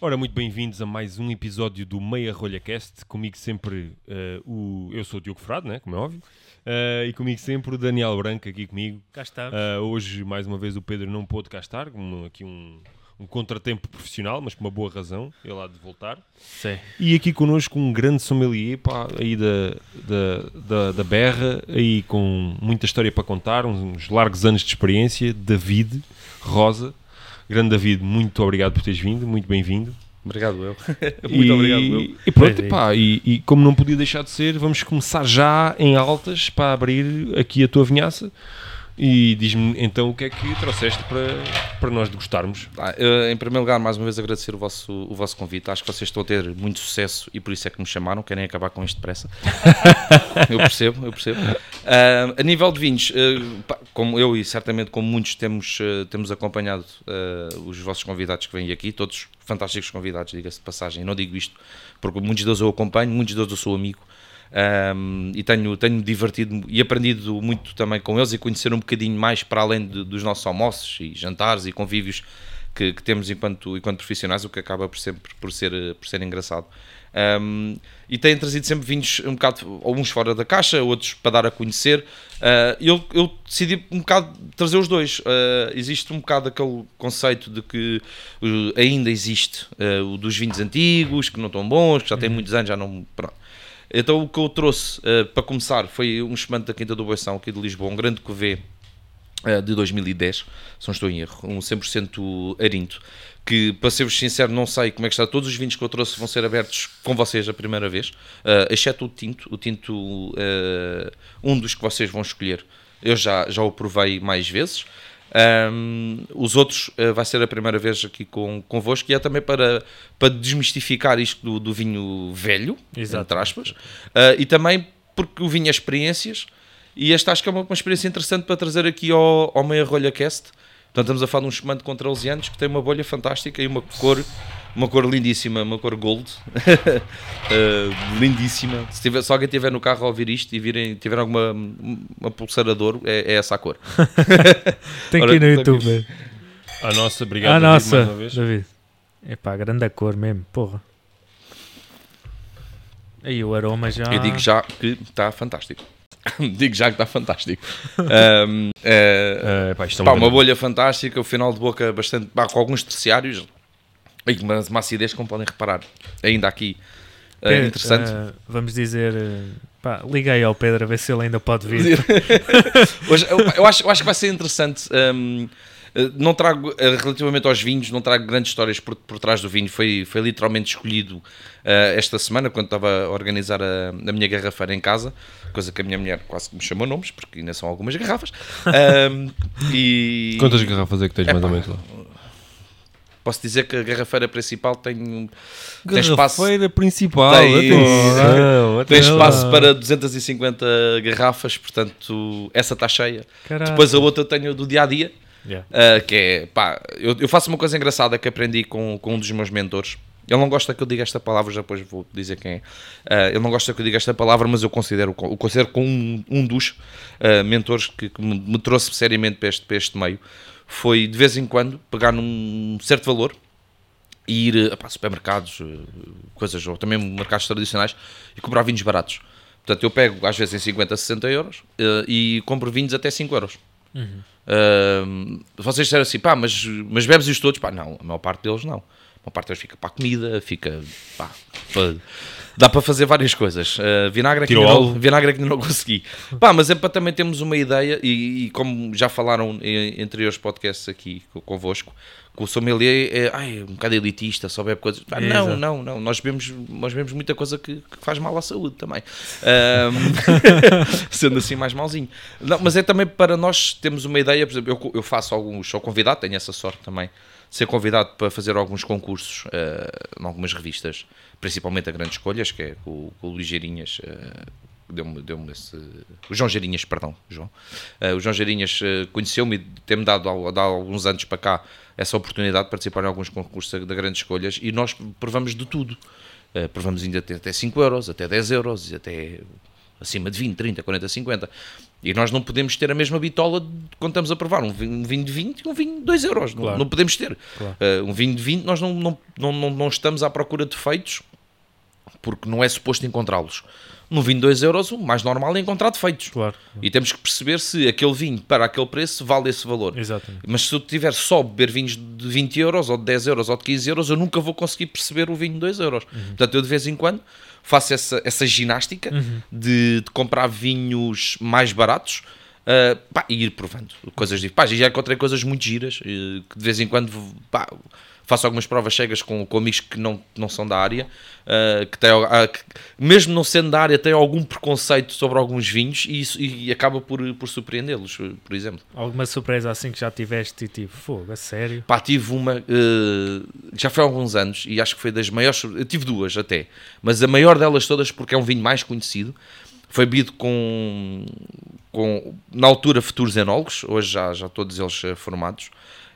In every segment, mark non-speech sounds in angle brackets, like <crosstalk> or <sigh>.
Ora, muito bem-vindos a mais um episódio do Meia Rolha Cast. Comigo sempre uh, o. Eu sou o Diogo Frado, né? como é óbvio. Uh, e comigo sempre o Daniel Branco aqui comigo. Cá está. Uh, hoje, mais uma vez, o Pedro não pôde cá estar, um, aqui um, um contratempo profissional, mas por uma boa razão, ele há de voltar. Sim. E aqui connosco um grande sommelier pá, aí da, da, da, da Berra, aí com muita história para contar, uns largos anos de experiência, David Rosa. Grande David, muito obrigado por teres vindo, muito bem-vindo. Obrigado, eu. <laughs> muito e, obrigado, eu. E pronto, pá, e, e, como não podia deixar de ser, vamos começar já em altas para abrir aqui a tua vinhaça. E diz-me então o que é que trouxeste para, para nós degustarmos. Ah, em primeiro lugar, mais uma vez agradecer o vosso, o vosso convite. Acho que vocês estão a ter muito sucesso e por isso é que me chamaram. Querem acabar com isto depressa. <laughs> eu percebo, eu percebo. Uh, a nível de vinhos, uh, como eu e certamente como muitos temos, uh, temos acompanhado os vossos convidados que vêm aqui, todos fantásticos convidados, diga-se de passagem. Não digo isto porque muitos deles eu acompanho, muitos deles eu sou amigo. Um, e tenho, tenho divertido e aprendido muito também com eles e conhecer um bocadinho mais para além de, dos nossos almoços e jantares e convívios que, que, temos enquanto, enquanto profissionais, o que acaba por, sempre, por, ser, por ser engraçado. Um, e têm trazido sempre vinhos um bocado, alguns fora da caixa, outros para dar a conhecer. Uh, eu, eu decidi um bocado trazer os dois. Uh, existe um bocado aquele conceito de que uh, ainda existe o dos vinhos antigos, que não estão bons, que já têm uhum. muitos anos, já não. Pronto. Então o que eu trouxe uh, para começar foi um espumante da Quinta do Boição aqui de Lisboa, um grande cuvê uh, de 2010, se não estou em erro, um 100% arinto, que para ser-vos sincero não sei como é que está, todos os vinhos que eu trouxe vão ser abertos com vocês a primeira vez, uh, exceto o tinto, o tinto, um dos que vocês vão escolher, eu já, já o provei mais vezes, um, os outros uh, vai ser a primeira vez aqui com, convosco e é também para, para desmistificar isto do, do vinho velho, Exato. entre aspas, uh, e também porque o vinho é experiências e esta acho que é uma, uma experiência interessante para trazer aqui ao, ao Meia Rolha Cast. Portanto, estamos a falar de um espumante com 13 anos que tem uma bolha fantástica e uma cor uma cor lindíssima, uma cor gold, uh, <laughs> lindíssima. Se, tiver, se, alguém tiver no carro a ouvir isto e virem, tiver alguma uma pulseira de ouro, é, é essa a cor. <laughs> Tem que ir no YouTube. A nossa, obrigado. A David, nossa, David. Epá, grande a cor mesmo, porra. Aí o aroma já. Eu digo já que está fantástico. <coughs> digo já que está fantástico. <laughs> um, é, uh, pá, pá, uma bolha fantástica, o final de boca bastante. Pá, com alguns terciários, e uma, uma acidez, como podem reparar, ainda aqui uh, interessante. Uh, vamos dizer, uh, pá, liguei ao Pedro a ver se ele ainda pode vir. <laughs> Hoje, eu, eu, acho, eu acho que vai ser interessante. Um, não trago, relativamente aos vinhos, não trago grandes histórias por, por trás do vinho. Foi, foi literalmente escolhido uh, esta semana, quando estava a organizar a, a, minha garrafeira em casa, coisa que a minha mulher quase que me chamou nomes, porque ainda são algumas garrafas. Um, e... Quantas garrafas é que tens, é, mais ou menos lá? Posso dizer que a garrafeira principal tem, um, tem espaço. Garrafeira principal, tem, atenção, tem espaço para 250 garrafas, portanto, essa está cheia. Caraca. Depois a outra tenho do dia a dia, yeah. uh, que é pá, eu, eu, faço uma coisa engraçada que aprendi com, com um dos meus mentores. Ele não gosta que eu diga esta palavra, já depois vou dizer quem é. Uh, ele não gosta que eu diga esta palavra, mas eu considero, eu considero como um, um dos uh, mentores que, que me, me, trouxe seriamente para este, para este meio foi de vez em quando pegar num certo valor e ir a supermercados, eh, coisas, ou também mercados tradicionais e comprar vinhos baratos. Portanto, eu pego às vezes em 50, 60 euros uh, e compro vinhos até 5 euros. Uhum. Uh, vocês disseram assim, pá, mas, mas bebes-os todos? Pá, não, a maior parte deles não. A maior parte deles fica para a comida, fica pá, para Dá para fazer várias coisas. Uh, vinagre, aqui não, vinagre aqui não <laughs> consegui. Pá, mas é para também termos uma ideia, e, e como já falaram em anteriores podcasts aqui convosco, que o sommelier é ai, um bocado elitista, só bebe coisas. Ah, não, não, não. Nós bebemos, nós bebemos muita coisa que, que faz mal à saúde também. <laughs> Um, <laughs> sendo assim mais malzinho. Não, mas é também para nós termos uma ideia, por exemplo, eu, eu faço alguns, sou convidado, tenho essa sorte também, ser convidado para fazer alguns concursos uh, em algumas revistas principalmente a Grandes Escolhas, que é com, com o Ligeirinhas. Uh, deu-me deu esse. O João Geirinhas, perdão, João. Uh, o João Geirinhas uh, conheceu-me e tem-me dado, dado alguns anos para cá essa oportunidade de participar em alguns concursos da Grandes Escolhas e nós provamos de tudo. Uh, provamos ainda até, até 5 euros, até 10 euros, até acima de 20, 30, 40, 50. E nós não podemos ter a mesma bitola de quando estamos a provar um vinho, um vinho de 20 e um vinho de 2 euros. Não, Claro. não podemos ter. Claro. Uh, um vinho de 20, nós não, não, não, não, não estamos à procura de defeitos porque não é suposto encontrá-los. No vinho de 2 euros, o mais normal é encontrar defeitos. Claro. E temos que perceber se aquele vinho, para aquele preço, vale esse valor. Exatamente. Mas se eu tiver só beber vinhos de 20 euros, ou de 10 euros, ou de 15 euros, eu nunca vou conseguir perceber o vinho de 2 euros. Portanto, eu de vez em quando faço essa, essa ginástica de, de comprar vinhos mais baratos uh, pá, e ir provando coisas diferentes. Pá, já encontrei coisas muito giras, eh, que de vez em quando pá, faço algumas provas cegas com, com amigos que não, não são da área, uh, que, têm, ah, que, mesmo não sendo da área, têm algum preconceito sobre alguns vinhos e, isso, e acaba por, por surpreendê-los, por exemplo. Alguma surpresa assim que já tiveste e tipo, fogo, a sério? Pá, tive uma, eh, já foi há alguns anos, e acho que foi das maiores, eu tive duas até, mas a maior delas todas, porque é um vinho mais conhecido, foi bebido com, com na altura, futuros enólogos, hoje já, já todos eles formados,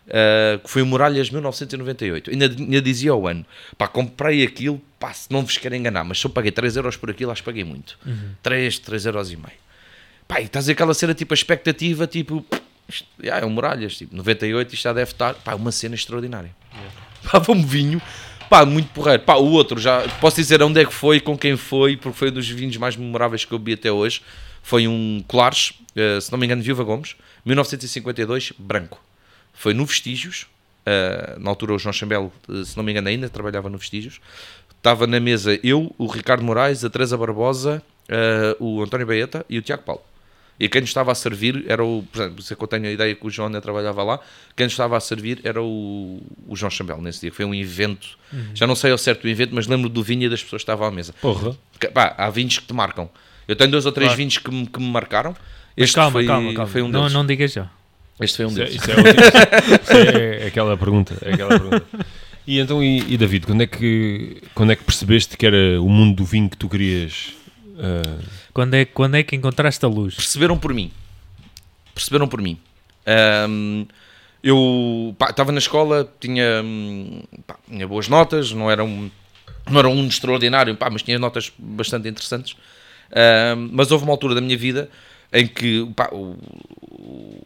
eh, que foi o Muralhas 1998, ainda, ainda dizia o ano, pá, comprei aquilo, pá, se não vos quero enganar, mas se eu paguei 3 euros por aquilo, acho que paguei muito, 3, 3 euros e meio. Pá, e estás aquela cena, tipo, a expectativa, tipo, isto, já, é um Muralhas, tipo, 98, isto já deve estar, pá, uma cena extraordinária. Pá, um vinho, pá, muito porreiro. Pá, o outro, já posso dizer onde é que foi, com quem foi, porque foi um dos vinhos mais memoráveis que eu bebi até hoje. Foi um Colares, eh, se não me engano, Viva Gomes, 1952, branco. Foi no Vestígios, eh, na altura o João Chambelo, eh, se não me engano, ainda trabalhava no Vestígios. Estava na mesa eu, o Ricardo Moraes, a Teresa Barbosa, eh, o António Baeta e o Tiago Paulo. E quem nos estava a servir era o. Por exemplo, se eu tenho a ideia que o João ainda trabalhava lá, quem nos estava a servir era o, o João Chambel nesse dia. Foi um evento, já não sei ao certo o evento, mas lembro do vinho e das pessoas que estavam à mesa. Porra. Que, pá, há vinhos que te marcam. Eu tenho dois ou três Claro. vinhos que me, que me marcaram. Mas Este calma, foi, calma, calma. foi um não, não digas já. Este foi um é, deles. isso é isso é <laughs> aquela pergunta. é aquela pergunta. E então, e, e David, quando é, que, quando é que percebeste que era o mundo do vinho que tu querias? ah, Quando é, quando é que encontraste a luz? perceberam por mim. Perceberam por mim. Ahm, eu estava na escola, tinha, hum, pá, tinha boas notas, não era um, não era um extraordinário, pá, mas tinha notas bastante interessantes. Ahm, mas houve uma altura da minha vida em que pá, o- o-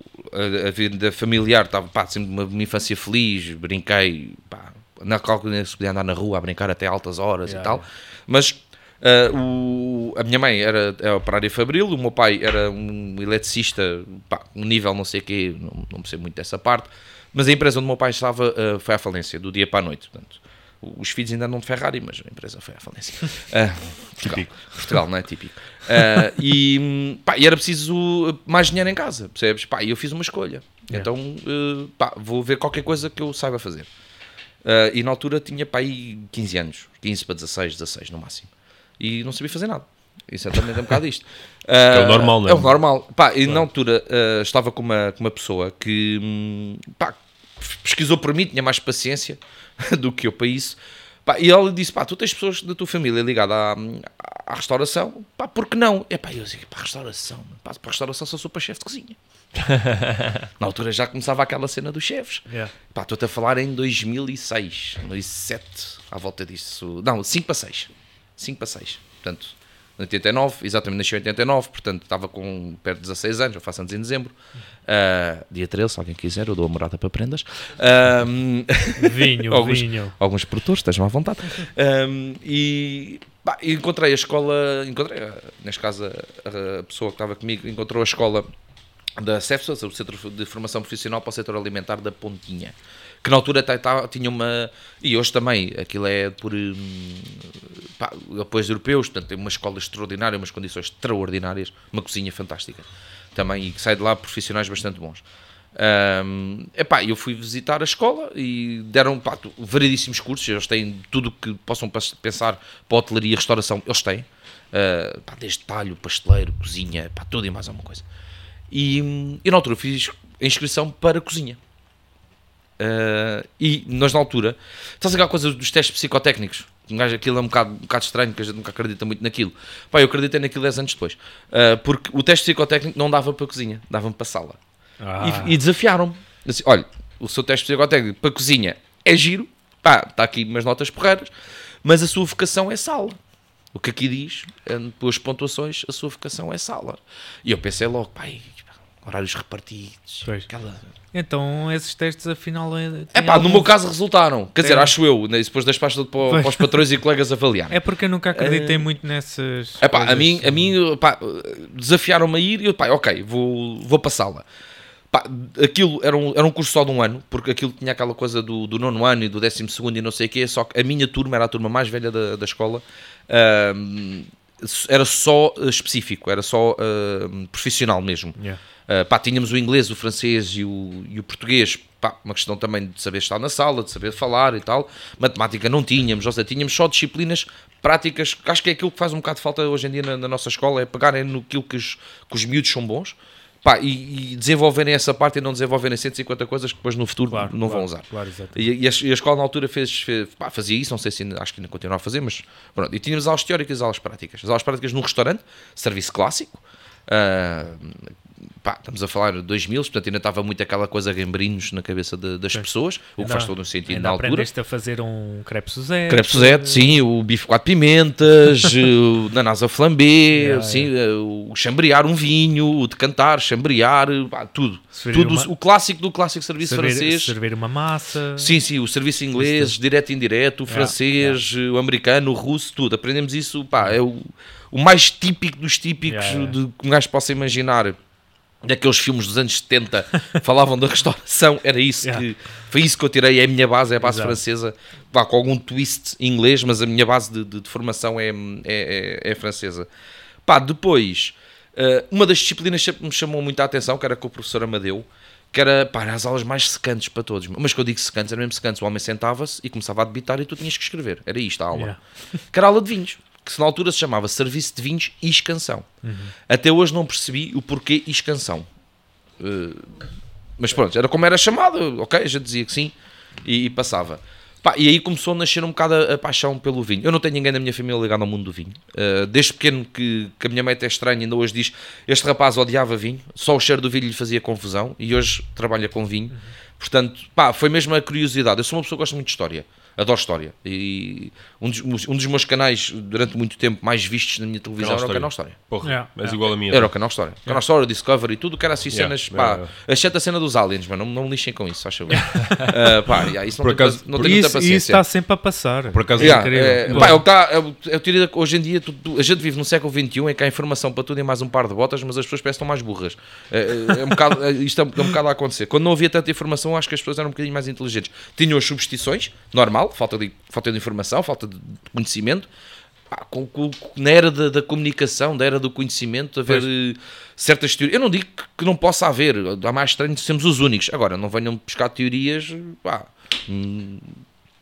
a, a vida familiar estava pá, sempre uma, uma infância feliz, brinquei, pá, na qual se podia andar na rua a brincar até altas horas Yeah, e tal. Mas ah, o- a minha mãe era, era operária fabril, o meu pai era um eletricista, pá, um nível não sei o quê, não, não sei muito dessa parte, mas a empresa onde o meu pai estava ah, foi à falência, do dia para a noite. Portanto, os filhos ainda não de Ferrari, mas a empresa foi à falência. <laughs> Ah, Portugal, Portugal, não é típico. Ah, e, pá, e era preciso mais dinheiro em casa, percebes? Pá, e eu fiz uma escolha. Yeah. Então, eh, pá, vou ver qualquer coisa que eu saiba fazer. Ah, e na altura tinha pá, aí 15 anos, 15 para 16, 16 no máximo. E não sabia fazer nada. Isso é também um bocado isto. <laughs> é o Ah, normal, não é? É o normal. Pá, e na altura ah, estava com uma, com uma pessoa que hum, pá, pesquisou por mim, tinha mais paciência <laughs> do que eu para isso. Pá, e ela disse: pá, tu tens pessoas da tua família ligada à, à, à restauração, pá, por que não? É pá, eu disse: pá, restauração, pá, para restauração só sou para chefe de cozinha. <laughs> Na altura já começava aquela cena dos chefes. Yeah. Pá, estou-te a falar em 2006, 2007, à volta disso. Não, 5 para 6. 5 para 6. Portanto, em 89, exatamente, nasci em 89, portanto estava com perto de 16 anos, eu faço anos em dezembro. Ah, dia 13, se alguém quiser, eu dou a morada para prendas. Ahm, <laughs> Vinho, Alguns- vinho. alguns produtores, estejam à vontade. Um, e pá, encontrei a escola, encontrei, ah, neste caso, a, a pessoa que estava comigo encontrou a escola da CEFSAS, o Centro de Formação Profissional para o Setor Alimentar da Pontinha. Que na altura tinha uma. E hoje também, aquilo é por hum, pá, apoios europeus, portanto, tem uma escola extraordinária, umas condições extraordinárias, uma cozinha fantástica também, e que sai de lá profissionais bastante bons. Um, epá, eu fui visitar a escola e deram pá, variedíssimos cursos. Eles têm tudo o que possam pensar para hotelaria e restauração, eles têm. Uh, pá, desde talho, pasteleiro, cozinha, pá, tudo e mais alguma coisa. E, hum, e na altura fiz a inscrição para cozinha. Uh, e nós na altura, estás a aquela coisa dos testes psicotécnicos? Um gajo, aquilo é um bocado, um bocado estranho, que a gente nunca acredita muito naquilo. Pá, eu acreditei naquilo 10 anos depois. Uh, porque o teste psicotécnico não dava para a cozinha, dava-me para a sala. Ah, E, e desafiaram-me. Assim, olha, o seu teste psicotécnico para a cozinha é giro, pá, está aqui umas notas porreiras, mas a sua vocação é sala. O que aqui diz, é, pelas pontuações, a sua vocação é sala. E eu pensei logo, pai, horários repartidos, Pois. aquela... Então, esses testes, afinal. É, pá, no meu caso resultaram. Quer dizer, acho eu, né, depois das pastas para, Pois. para os patrões e colegas avaliarem. É porque eu nunca acreditei muito nessas. É pá, a coisas. mim, a mim pá, desafiaram-me a ir e eu, pá, ok, vou, vou passá-la. Pá, aquilo era um, era um curso só de um ano, porque aquilo tinha aquela coisa do, do nono ano e do décimo segundo e não sei o quê, só que a minha turma era a turma mais velha da, da escola, era só eh, específico, era só ahm, profissional mesmo. Yeah. Uh, pá, tínhamos o inglês, o francês e o, e o português, pá, uma questão também de saber estar na sala, de saber falar e tal. Matemática não tínhamos, ou seja, tínhamos só disciplinas práticas, que acho que é aquilo que faz um bocado de falta hoje em dia na, na nossa escola, é pegarem no que, os, que os miúdos são bons pá, e, e desenvolverem essa parte e não desenvolverem 150 coisas que depois no futuro Claro, não vão claro, usar. Claro. E, e a, e a escola na altura fez, fez- pá, fazia isso, não sei se acho que ainda continua a fazer, mas pronto. E tínhamos aulas teóricas e aulas práticas. As aulas práticas num restaurante, serviço clássico. ah, pá, estamos a falar de 2000, portanto ainda estava muito aquela coisa gambrinhos na cabeça de- das pessoas, o que faz todo um sentido na altura. aprendeste a fazer um crepe Suzette. Crepe Suzette, sim, o bife quatro pimentas, <laughs> o nanasa flambé, Yeah, sim, o chambrear um vinho, o decantar, chambrear, pá, tudo. Servir tudo uma- o clássico do clássico serviço Servir, francês. servir uma massa. Sim, sim, o serviço inglês, direto e indireto, o francês, o americano, o russo, tudo. Aprendemos isso, pá, é o, o mais típico dos típicos Yeah, yeah. de que um gajo possa imaginar. Daqueles filmes dos anos 70 falavam da restauração, era isso Yeah. que foi isso que eu tirei, é a minha base, é a base Exato. francesa, vá, com algum twist em inglês, mas a minha base de, de- de formação é, é, é- é francesa. Pá, depois, eh, uma das disciplinas sempre me chamou muito a atenção, que era com o professor Amadeu, que era, pá, as aulas mais secantes para todos. Mas que eu digo secantes, era mesmo secantes. O homem sentava-se e começava a debitar e tu tinhas que escrever. Era isto a aula. Yeah. Que era a aula de vinhos. Que na altura se chamava Serviço de Vinhos e Escanção. Até hoje não percebi o porquê Escanção. Eh, mas pronto, era como era chamado, ok? Já dizia que sim e, e passava. Pá, e aí começou a nascer um bocado a, a paixão pelo vinho. Eu não tenho ninguém na minha família ligado ao mundo do vinho. Uh, desde pequeno que, que a minha mãe até estranha, ainda hoje diz: Este rapaz odiava vinho, só o cheiro do vinho lhe fazia confusão e hoje trabalha com vinho. Portanto, pá, foi mesmo a curiosidade. Eu sou uma pessoa que gosta muito de história. Adoro história. E um dos, um dos meus canais, durante muito tempo, mais vistos na minha televisão Canal era o. Canal História. Porra, Yeah, és yeah. igual a mim. Era o Canal História. Canal História, Discovery, tudo que era assim Yeah, cenas, yeah, pá, yeah. exceto a cena dos aliens, mas não, não me lixem com isso, acho eu. Ah, <laughs> pá, yeah, isso não Por tenho, acaso- não por tenho muita Isso, isso paciência. está sempre a passar. Por acaso, Yeah, é, pá, é o que tá, é, o- é o hoje em dia tu- tu- a gente vive no século XXI em que há informação para tudo e mais um par de botas, mas as pessoas parecem mais burras. É, é, é um bocado, é, isto é, um- é um bocado a acontecer. Quando não havia tanta informação, acho que as pessoas eram um bocadinho mais inteligentes. Tinham as substituições, normal, falta de, falta de informação, falta de conhecimento. Pá, com- com- na era da, da comunicação, da era do conhecimento, haver eh, certas teorias. Eu não digo que, que não possa haver, há mais estranho de sermos os únicos. Agora, não venham buscar teorias, pá, hum,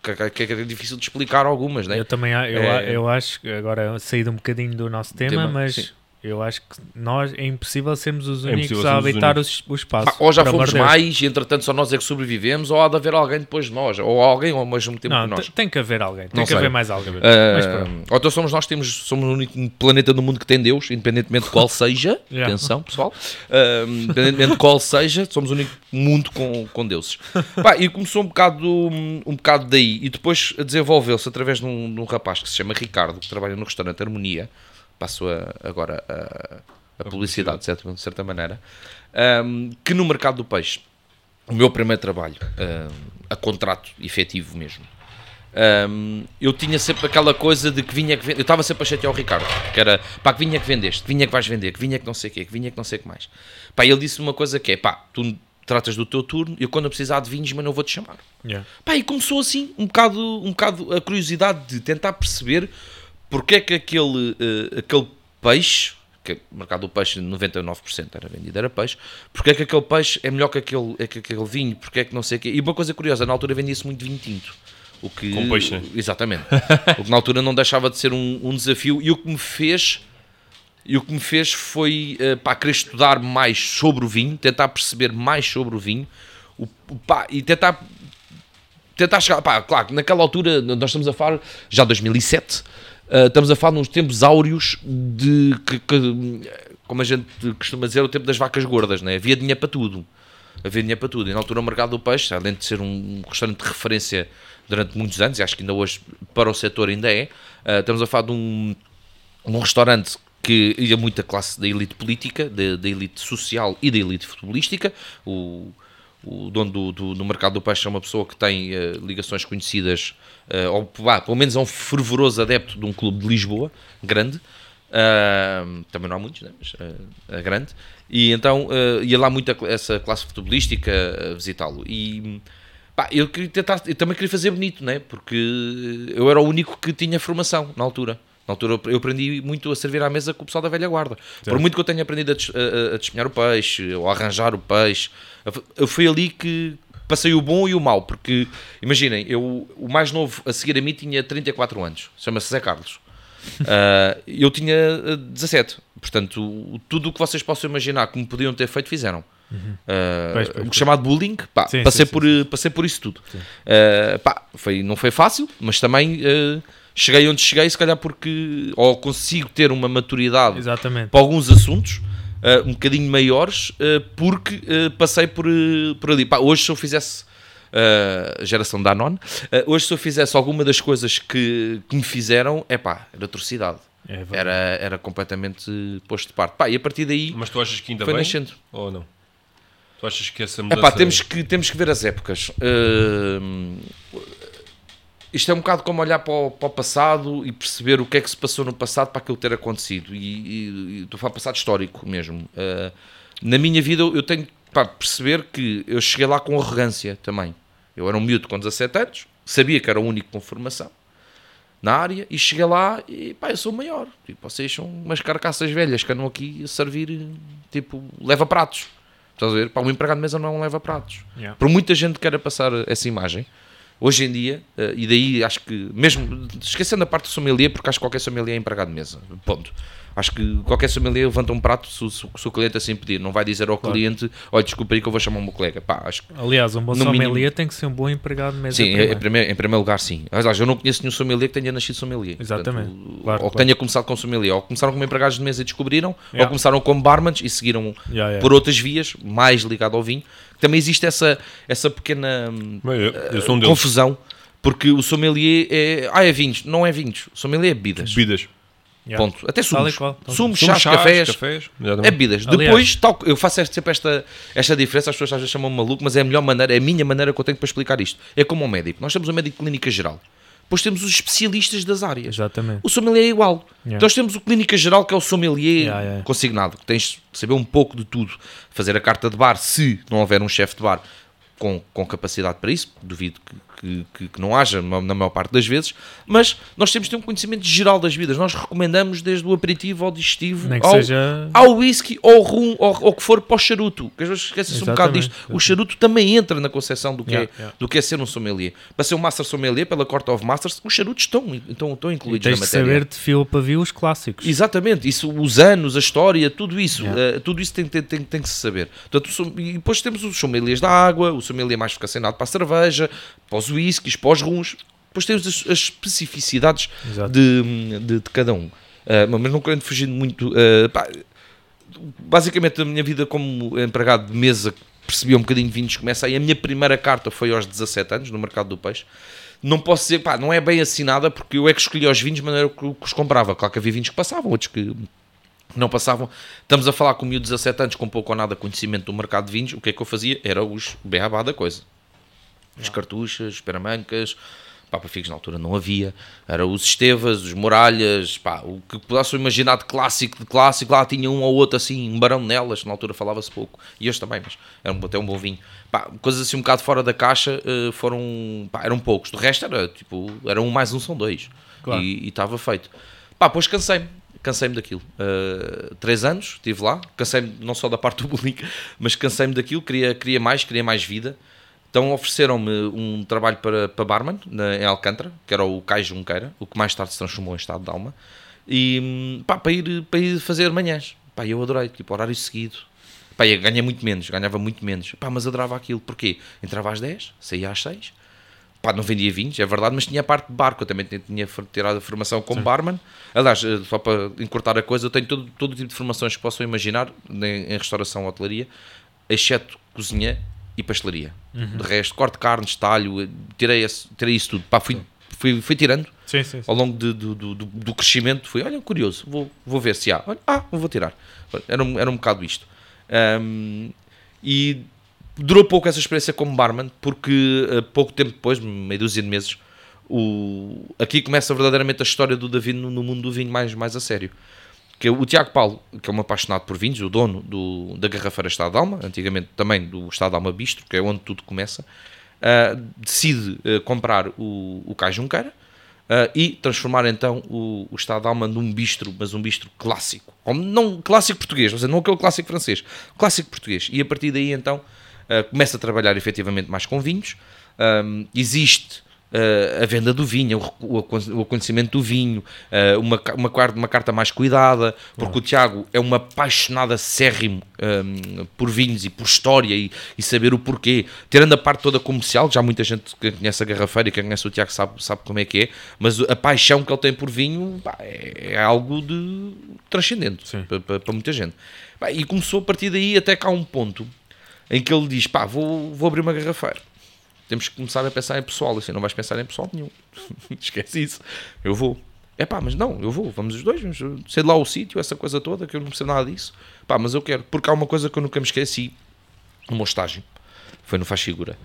que, é difícil de explicar algumas, né? Eu também eu, É. eu acho que agora saído um bocadinho do nosso tema, Tema, mas sim. Eu acho que nós é impossível sermos os É únicos impossível a sermos os habitar o, únicos. o espaço. Pá, ou já fomos mais e entretanto só nós é que sobrevivemos, ou há de haver alguém depois de nós, ou alguém ao mesmo tempo Não, que nós. tem, que haver alguém, tem Não que sei. haver mais alguém. Ah, Mas pronto. ou então somos nós, temos, somos o único planeta no mundo que tem Deus, independentemente de qual <laughs> seja. Yeah. Atenção, pessoal. Ah, independentemente de qual seja, somos o único mundo com, com deuses. Pá, e começou um bocado, um bocado daí. E depois desenvolveu-se através de um, de um rapaz que se chama Ricardo, que trabalha no restaurante Harmonia. Passo a- agora a, a publicidade, de certa, de certa maneira. Ahm, que no mercado do peixe, o meu primeiro trabalho, ahm, a contrato efetivo mesmo. Hum, eu tinha sempre aquela coisa de que vinha que vende. Eu estava sempre a chatear o Ricardo, que era pá, que vinha que vendeste, que vinha que vais vender, que vinha que não sei o quê, que vinha que não sei o que mais. Pá, ele disse uma coisa que é pá, tu tratas do teu turno, eu quando eu precisar de vinhos, mas não vou-te chamar. Yeah. Pá, e começou assim um bocado, um bocado a curiosidade de tentar perceber porque é que aquele, eh, aquele peixe, que o mercado do peixe 99% era vendido, era peixe, porque é que aquele peixe é melhor que aquele, é que aquele vinho, porque é que não sei o quê. E uma coisa curiosa, na altura vendia-se muito vinho tinto. O que, Com peixe, né? Exatamente. o que na altura não deixava de ser um, um desafio e o que me fez e o que me fez foi eh, pá, querer estudar mais sobre o vinho, tentar perceber mais sobre o vinho o, pá, e tentar tentar chegar, pá, claro, que naquela altura nós estamos a falar, já 2007, eh, estamos a falar nos tempos áureos de, que, que, como a gente costuma dizer, o tempo das vacas gordas, né? havia dinheiro para tudo, havia dinheiro para tudo, e na altura o mercado do peixe, além de ser um restaurante de referência durante muitos anos, e acho que ainda hoje para o setor ainda é, eh, estamos a falar de um um restaurante que ia muita classe da elite política, da, da elite social e da elite futebolística. O, o dono do, do, do mercado do peixe é uma pessoa que tem eh, ligações conhecidas, eh, ou vá, pelo menos é um fervoroso adepto de um clube de Lisboa, grande. Ah, também não há muitos, né? mas ah, é grande. E então ah, ia lá muito essa classe futebolística visitá-lo. E pá, eu, queria tentar, eu também queria fazer bonito, né? porque eu era o único que tinha formação na altura. Na altura eu aprendi muito a servir à mesa com o pessoal da velha guarda. Por muito que eu tenha aprendido a, a, a- despenhar o peixe, ou a arranjar o peixe, eu- foi ali que passei o bom e o mau, porque imaginem, eu, o mais novo a seguir a mim tinha 34 anos, chama-se Zé Carlos. Uh, <laughs> eu tinha uh, 17, portanto, o- tudo o que vocês possam imaginar que me podiam ter feito, fizeram. Uh, Pois, pois, chamado bullying, pá, Sim, passei, sim, por, sim, passei por isso tudo. Uh, pá, foi, não foi fácil, mas também uh, cheguei onde cheguei, se calhar porque ou consigo ter uma maturidade Exatamente. para alguns assuntos uh, um bocadinho maiores, uh, porque uh, passei por, por ali. Pá, hoje, se eu fizesse uh, geração da Anon, uh, hoje, se eu fizesse alguma das coisas que, que me fizeram, é pá, era atrocidade. É. Era, era completamente posto de parte. Pá, e a partir daí Mas tu achas que ainda foi bem? nascendo. Ou não? Tu achas que essa É mudança... pá, temos que, temos que ver as épocas. Uh, isto é um bocado como olhar para o, para o passado e perceber o que é que se passou no passado para aquilo ter acontecido. E, e, estou a falar passado histórico mesmo. Uh, na minha vida eu tenho pá, perceber que eu cheguei lá com arrogância também. Eu era um miúdo com 17 anos, sabia que era o único com formação na área e cheguei lá e pá, eu sou o maior. Tipo, vocês são umas carcaças velhas que andam aqui a servir, tipo, leva pratos. Estás a ver? Pá, um empregado de mesa não é leva pratos. Yeah. Por muita gente que queira passar essa imagem, hoje em dia, eh, e daí acho que, mesmo esquecendo a parte do sommelier, porque acho que qualquer sommelier é empregado de mesa. Ponto. Acho que qualquer sommelier levanta um prato se, o- se o cliente assim pedir. Não vai dizer ao cliente, olha, desculpa aí que eu vou chamar o meu colega. Pá, acho que Aliás, um bom sommelier mínimo- tem que ser um bom empregado de mesa. Sim, primeiro. em primeiro, em primeiro lugar, sim. Aliás, eu não conheço nenhum sommelier que tenha nascido sommelier. Exatamente. Portanto, Claro, ou que claro. tenha começado com sommelier. Ou começaram como empregados de mesa e descobriram, ou Yeah. começaram como barmans e seguiram Yeah, yeah. por outras vias, mais ligado ao vinho. Também existe essa, essa pequena hum, Bem, eu, eu sou um deles. confusão, porque o sommelier é... Ah, é vinhos. Não é vinhos. O sommelier é bebidas. Bebidas. Yeah. Ponto. Até sumos. qual, tal e Sumos, Somos chás, cafés. cafés. É bebidas. Aliás- Depois, tal, eu faço este- sempre esta, esta diferença, as pessoas às vezes chamam-me maluco, mas é a melhor maneira, é a minha maneira que eu tenho para explicar isto. É como um médico. Nós temos um médico de clínica geral. Depois temos os especialistas das áreas. Exatamente. O sommelier é igual. Yeah. Nós temos o clínica geral, que é o sommelier Yeah, yeah. consignado. que Tens de saber um pouco de tudo. Fazer a carta de bar, se não houver um chefe de bar com, com capacidade para isso. Duvido que, que, que- que não haja na maior parte das vezes. Mas nós temos de ter um conhecimento geral das vidas. Nós recomendamos desde o aperitivo ao digestivo, ao, seja. ao whisky, ou rum, ou ou o que for para o charuto. Que às vezes esquece-se um bocado disto. O charuto também entra na concepção do que, Yeah, é, yeah. do que é ser um sommelier. Para ser um master sommelier, pela Court of Masters, os charutos estão, estão, estão E incluídos tens na matéria. saber de fio para os clássicos. Exatamente, isso, os anos, a história, tudo isso, Yeah. eh, tudo isso tem, tem, tem, tem que se saber. Portanto, e depois temos os sommeliers da água, o sommelier mais vocacionado para a cerveja, para os whiskies, para os rums. Depois temos as, as especificidades de, de, de cada um. Eh, mas não querendo fugir muito. eh, pá, basicamente, a minha vida como empregado de mesa, percebi um bocadinho de vinhos, começa aí. A minha primeira carta foi aos 17 anos, no mercado do peixe. Não posso dizer, pá, não é bem assinada, porque eu é que escolhi os vinhos de maneira que, que os comprava. Claro que havia vinhos que passavam, outros que não passavam. Estamos a falar com o de 17 anos, com pouco ou nada conhecimento do mercado de vinhos. O que é que eu fazia? Era os beabá da coisa. As cartuchas, os peramancas, pá, para figos na altura não havia. Era os Estevas, os Muralhas, pá, o que possam imaginar de clássico, de clássico. Lá tinha um ou outro assim, um barão nelas, na altura falava-se pouco. E este também, mas era até um bom vinho. Pá, coisas assim um bocado fora da caixa eh, foram, pá, eram poucos. Do resto era tipo, era um mais um, são dois. Claro. E estava feito. Pá, depois cansei-me. Cansei-me daquilo. Uh, três anos estive lá. Cansei-me não só da parte do bullying, <laughs> mas cansei-me daquilo. Queria, queria mais, queria mais vida. Então ofereceram-me um trabalho para, para barman na, em Alcântara, que era o Cais Junqueira, o que mais tarde se transformou em Estado de Alma, e pá, para, ir, para ir fazer manhãs. Pá, eu adorei, tipo, horário seguido. Pá, eu ganhei muito menos, ganhava muito menos. Pá, mas adorava aquilo. Porquê? Entrava às 10, saía às 6. Pá, não vendia vinhos, é verdade, mas tinha a parte de barco. Eu também tinha- tirado a formação como barman. Aliás, eh, só para encurtar a coisa, eu tenho todo, todo o tipo de formações que possam imaginar em, em restauração ou hotelaria, exceto cozinha e pastelaria. De resto, corte de carnes, talho, tirei, esse, tirei isso tudo. Pá, fui, fui, fui tirando Sim, sim, sim. Ao longo de- do, do, do- do crescimento, fui, olha, curioso, vou, vou ver se há. Olha, ah, vou tirar. Era um, era um bocado isto. Ahm, e durou pouco essa experiência como barman, porque eh, pouco tempo depois, meia dúzia de meses, o, aqui começa verdadeiramente a história do David no, no mundo do vinho mais, mais a sério. Que o Tiago Paulo, que é um apaixonado por vinhos, o dono do, da Garrafeira Estado de Alma, antigamente também do Estado de Alma Bistro, que é onde tudo começa, ah, decide ah, comprar o, o Cais Junqueira ah, e transformar então o, o Estado de Alma num bistro, mas um bistro clássico. Como, não clássico português, ou seja, não aquele clássico francês, clássico português. E a partir daí então começa a trabalhar efetivamente mais com vinhos. Ahm, existe ah, a venda do vinho, o o, acon- o conhecimento do vinho, ah, uma, uma, uma carta mais cuidada, porque o Tiago é um apaixonado acérrimo ahm, por vinhos e por história e, e saber o porquê. Tirando a parte toda comercial, já muita gente que conhece a garrafeira e quem conhece o Tiago sabe, sabe como é que é, mas a paixão que ele tem por vinho pá, é, é algo de transcendente para muita gente. Pá, e começou a partir daí até cá um ponto em que ele diz: pá, vou, vou abrir uma garrafeira. Temos que começar a pensar em pessoal. Assim, não vais pensar em pessoal nenhum. <laughs> Esquece isso. Eu vou. É pá, mas não, eu vou. Vamos os dois. Vamos, sei lá o sítio, essa coisa toda, que eu não percebo nada disso. Pá, mas eu quero. Porque há uma coisa que eu nunca me esqueci no meu estágio. Foi no Faz Figura.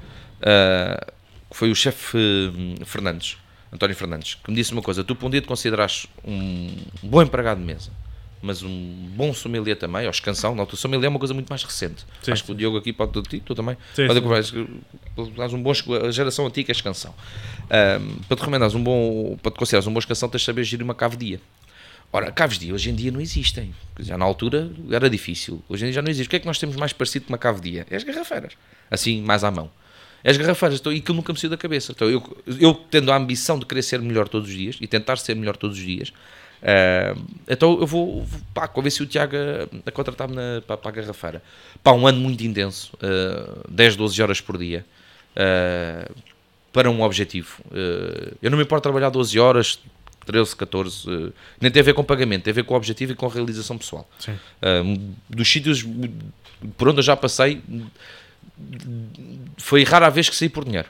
Ah, foi o chefe hum, Fernandes, António Fernandes, que me disse uma coisa: tu para um dia te consideras um bom empregado de mesa, mas um bom sommelier também, ou escansão, não, o sommelier é uma coisa muito mais recente. Sim, Acho que o Diogo aqui pode ti, tu também. Sim, pode sim. és um bom a geração antiga é escansão. Ahm, para te recomendares um bom, para te considerares um bom escansão, tens de saber gerir uma cave dia. Ora, caves dia hoje em dia não existem. Já na altura era difícil. Hoje em dia já não existe. O que é que nós temos mais parecido com uma cave dia? É as garrafeiras. Assim, mais à mão. É as garrafeiras. Então, e aquilo nunca me saiu da cabeça. Então, eu, eu tendo a ambição de querer ser melhor todos os dias e tentar ser melhor todos os dias, ah, então eu vou, pá, convenci o Tiago a, a contratar-me para, para a garrafeira. Pá, um ano muito intenso. ah, 10, 12 horas por dia. ah, para um objetivo. Ah, eu não me importo trabalhar 12 horas, 13, 14, eh, nem tem a ver com pagamento, tem a ver com o objetivo e com a realização pessoal. Dos sítios por onde eu já passei, foi rara a vez que saí por dinheiro,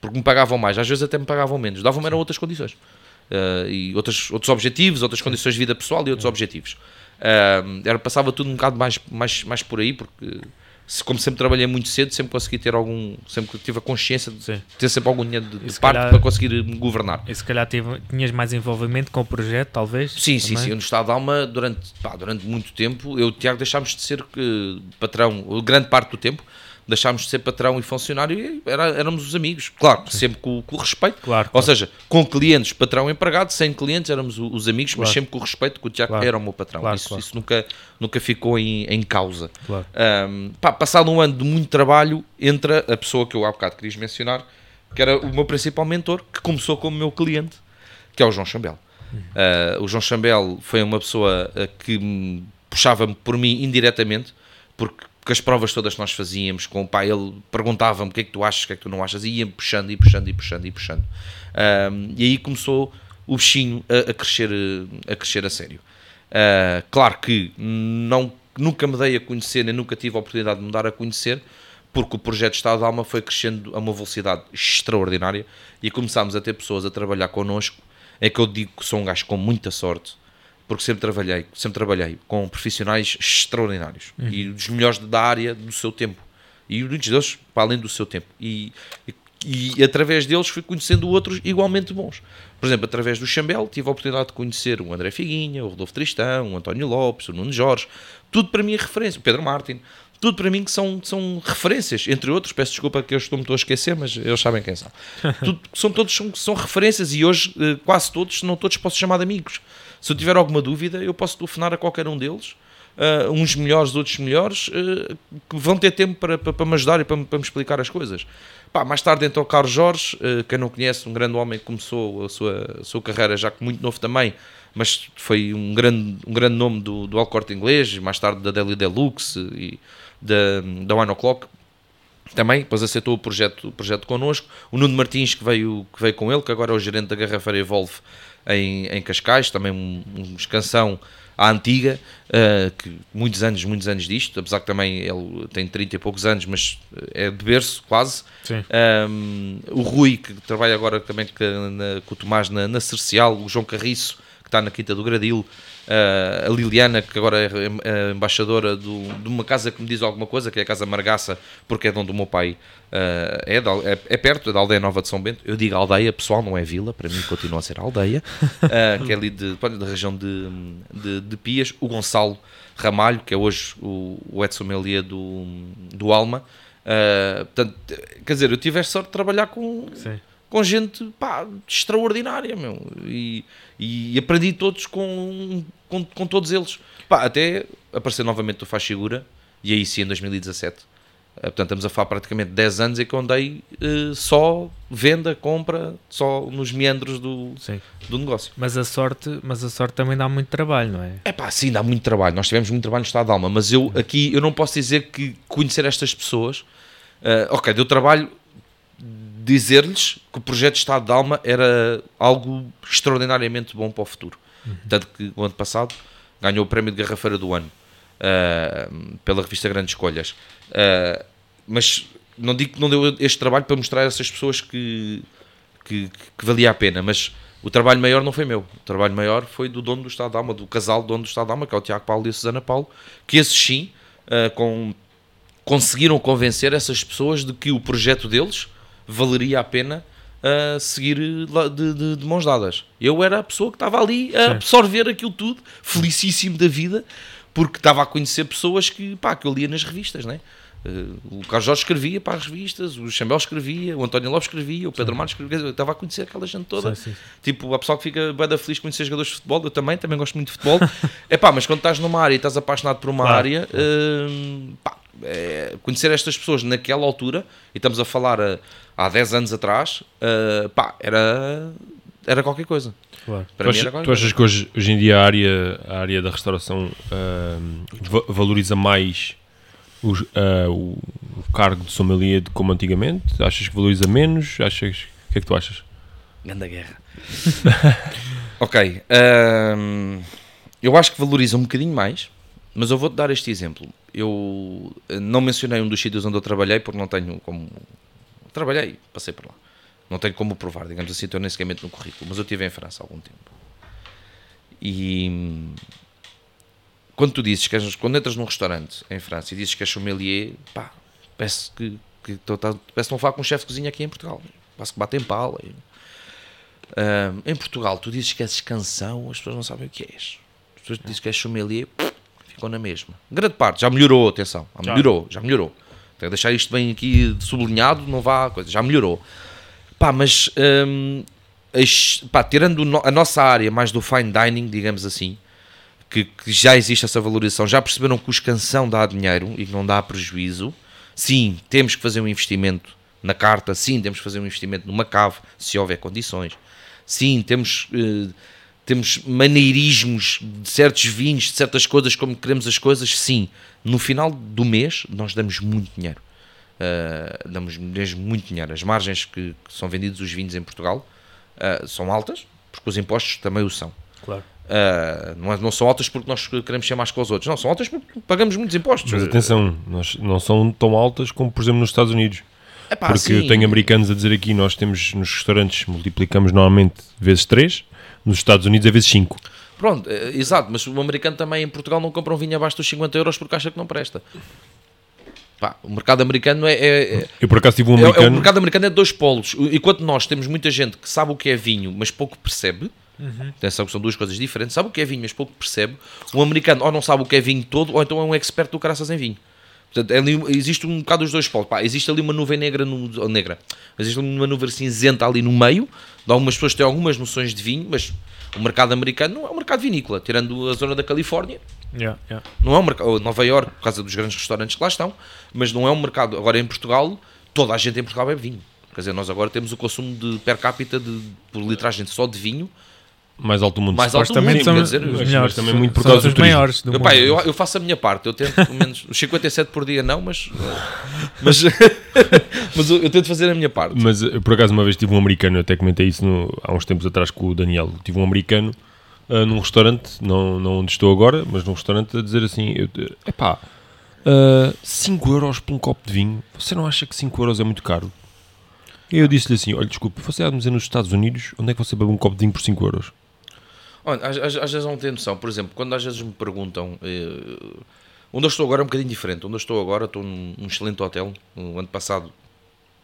porque me pagavam mais, às vezes até me pagavam menos, davam-me outras condições. Uh, e outros, outros objetivos, outras condições de vida pessoal e outros objetivos. Uh, era, passava tudo um bocado mais, mais, mais por aí, porque se- como sempre trabalhei muito cedo, sempre consegui ter algum, sempre tive a consciência de Sim. ter sempre algum dinheiro de, de parte calhar- para conseguir me governar. E se calhar tive- tinhas mais envolvimento com o projeto, talvez? Sim, sim, também? sim. Eu no Estado de Alma, durante, pá, durante muito tempo, eu e o Tiago deixámos de ser eh, patrão, grande parte do tempo, deixámos de ser patrão e funcionário e era, éramos os amigos. Claro, sempre com, com o respeito. Claro, Ou claro. seja, com clientes, patrão empregado, sem clientes éramos os amigos, mas Claro. sempre com o respeito que o Tiago era o meu patrão. Isso isso nunca, nunca ficou em, em causa. Um, pá, passado um ano de muito trabalho, entra a pessoa que eu há bocado queria mencionar, que era o meu principal mentor, que começou como meu cliente, que é o João Chambel. Uh, o João Chambel foi uma pessoa uh, que me puxava-me por mim indiretamente, porque porque as provas todas que nós fazíamos com o pai, ele perguntava-me o que é que tu achas, o que é que tu não achas, e ia puxando e puxando e puxando e puxando. Um, e aí começou o bichinho a, a crescer, a crescer a sério. Uh, claro que não, nunca me dei a conhecer, nem nunca tive a oportunidade de me dar a conhecer, porque o projeto Estado de Alma foi crescendo a uma velocidade extraordinária e começámos a ter pessoas a trabalhar connosco, é que eu digo que sou um gajo com muita sorte, porque sempre trabalhei, sempre trabalhei com profissionais extraordinários e dos melhores da área do seu tempo. E muitos deles para além do seu tempo. E, e, e através deles fui conhecendo outros igualmente bons. Por exemplo, através do Chambel tive a oportunidade de conhecer o André Figuinha, o Rodolfo Tristão, o António Lopes, o Nuno Jorge, tudo para mim é referência, o Pedro Martin, tudo para mim que são, são referências, entre outros, peço desculpa que eu estou-me estou a esquecer, mas eles sabem quem são. <laughs> Tudo, são todos são, são referências e hoje eh, quase todos, se não todos, posso chamar de amigos. Se eu tiver alguma dúvida, eu posso telefonar a qualquer um deles, uh, uns melhores, outros melhores, uh, que vão ter tempo para, para, para me ajudar e para, me- para me explicar as coisas. Pá, mais tarde entrou o Carlos Jorge, uh, quem não conhece, um grande homem que começou a sua, a sua carreira já muito novo também, mas foi um grande, um grande nome do, do Alcorte Inglês, mais tarde da Deli Deluxe e da, da One O'Clock. também, depois aceitou o projeto, o projeto connosco. O Nuno Martins, que veio, que veio com ele, que agora é o gerente da Garrafeira Evolve em, em Cascais, também um, um escansão à antiga, uh, que muitos anos, muitos anos disto, apesar que também ele tem 30 e poucos anos, mas é de berço quase. Um, o Rui, que trabalha agora também com, na, com o Tomás na, na Cercial, o João Carriço, que está na Quinta do Gradil, a Liliana, que agora é, é embaixadora do, de uma casa que me diz alguma coisa, que é a Casa Margaça, porque é de onde o meu pai uh, é, é, é, perto da aldeia Nova de São Bento. Eu digo aldeia, pessoal, não é vila, para mim continua a ser aldeia, uh, <laughs> que é ali de, da região de, de, de, Pias. O Gonçalo Ramalho, que é hoje o, o Edson Melia do, do Alma. portanto, quer dizer, eu tive a sorte de trabalhar com. Sim com gente pá, extraordinária, meu. E, e aprendi todos com, com, com todos eles. Pá, até aparecer novamente o Faz Figura, e aí sim em 2017. Eh, portanto, estamos a falar praticamente 10 anos em que eu andei uh, só venda, compra, só nos meandros do, sim. do negócio. Mas a, sorte, mas a sorte também dá muito trabalho, não é? É pá, sim, dá muito trabalho. Nós tivemos muito trabalho no Estado de Alma, mas eu aqui eu não posso dizer que conhecer estas pessoas, uh, ok, deu trabalho dizer-lhes que o projeto de Estado de Alma era algo extraordinariamente bom para o futuro. Uhum. Tanto que o ano passado ganhou o prémio de garrafeira do ano uh, pela revista Grandes Escolhas. Uh, mas não digo que não deu este trabalho para mostrar a essas pessoas que, que, que, valia a pena, mas o trabalho maior não foi meu. O trabalho maior foi do dono do Estado de Alma, do casal do dono do Estado de Alma, que é o Tiago Paulo e a Susana Paulo, que esses sim uh, com, conseguiram convencer essas pessoas de que o projeto deles valeria a pena uh, seguir de, de, de, mãos dadas. Eu era a pessoa que estava ali a Sim. absorver aquilo tudo, felicíssimo da vida, porque estava a conhecer pessoas que, pá, que eu lia nas revistas, né? Uh, o Carlos Jorge escrevia para as revistas, o Chambel escrevia, o António Lopes escrevia, o Pedro Matos escrevia, eu estava a conhecer aquela gente toda. Sim, sim. Tipo, a pessoa que fica bem da feliz conhecer jogadores de futebol, eu também, também gosto muito de futebol. <laughs> é pá, mas quando estás numa área e estás apaixonado por uma claro. área, uh, pá, é, conhecer estas pessoas naquela altura, e estamos a falar a, há 10 anos atrás, uh, pá, era, era qualquer coisa. Claro. Para tu, mim achas, tu achas que hoje, hoje em dia a área, a área da restauração uh, valoriza mais o, uh, o, cargo de sommelier como antigamente? Achas que valoriza menos? Achas, o que é que tu achas? Ganda guerra. <laughs> ok. eu acho que valoriza um bocadinho mais, mas eu vou-te dar este exemplo. Eu não mencionei um dos sítios onde eu trabalhei porque não tenho como Trabalhei, passei por lá. Não tenho como provar, digamos assim, estou nem sequer no currículo, mas eu estive em França há algum tempo. E quando tu dizes que quando entras num restaurante em França e dizes que és sommelier, pá, parece que, que tá, parece que a falar com um chefe de cozinha aqui em Portugal. Parece que batem pala. E, uh, em Portugal, tu dizes que és canção, as pessoas não sabem o que és. As pessoas dizem que és sommelier, ficam na mesma. Grande parte, já melhorou, atenção, já melhorou, já melhorou. Tenho deixar isto bem aqui sublinhado, não vá coisa, já melhorou. Pá, mas hum, pá, tirando a nossa área mais do fine dining, digamos assim, que, que, já existe essa valorização, já perceberam que o escansão dá dinheiro e que não dá prejuízo. Sim, temos que fazer um investimento na carta, sim, temos que fazer um investimento numa cave, se houver condições. Sim, temos. Uh, temos maneirismos de certos vinhos, de certas coisas, como queremos as coisas, sim. No final do mês, nós damos muito dinheiro. Uh, damos mesmo muito dinheiro. As margens que, que são vendidos os vinhos em Portugal uh, são altas, porque os impostos também o são. Claro. Uh, não, é, não, são altas porque nós queremos ser mais que os outros. Não, são altas porque pagamos muitos impostos. Mas atenção, nós, não são tão altas como, por exemplo, nos Estados Unidos. Epá, porque sim. eu tenho americanos a dizer aqui, nós temos nos restaurantes, multiplicamos normalmente vezes 3 nos Estados Unidos é vezes 5. Pronto, é, exato, mas o americano também em Portugal não compra um vinho abaixo dos 50 euros porque acha que não presta. Pá, o mercado americano é, é, é Eu por acaso tive um americano. É, o mercado americano é de dois polos. Enquanto nós temos muita gente que sabe o que é vinho, mas pouco percebe. Uhum. Atenção que são duas coisas diferentes. Sabe o que é vinho, mas pouco percebe. O americano ou não sabe o que é vinho todo, ou então é um expert do caraças em vinho. Portanto, é ali, existe um bocado dos dois polos. Pá, existe ali uma nuvem negra, no, negra. Existe uma nuvem cinzenta ali no meio. De algumas pessoas têm algumas noções de vinho, mas o mercado americano não é um mercado vinícola, tirando a zona da Califórnia. Yeah, yeah. Não é um mercado. Nova York, por causa dos grandes restaurantes que lá estão, mas não é um mercado. Agora em Portugal, toda a gente em Portugal bebe vinho. Quer dizer, nós agora temos o consumo de per capita de, por litragem só de vinho mais alto do mundo. Mais alto do mundo, são os dizer, os mas melhores. também muito por são causa os do turismo. maiores do Eu, mundo. pá, eu, eu faço a minha parte, eu tento pelo menos os 57 por dia não, mas <laughs> mas, mas eu, eu tento fazer a minha parte. Mas eu, por acaso uma vez tive um americano, eu até comentei isso no- há uns tempos atrás com o Daniel. Tive um americano ah, num restaurante, não, não onde estou agora, mas num restaurante a dizer assim: é pá, 5 euros por um copo de vinho. Você não acha que 5 euros é muito caro? E eu disse-lhe assim: olha, desculpe, você há de dizer nos Estados Unidos onde é que você bebe um copo de vinho por 5 euros? Olha, às, às- às vezes não tenho noção. Por exemplo, quando às vezes me perguntam eh, onde eu estou agora é um bocadinho diferente. Onde eu estou agora, estou num, num excelente hotel. No ano passado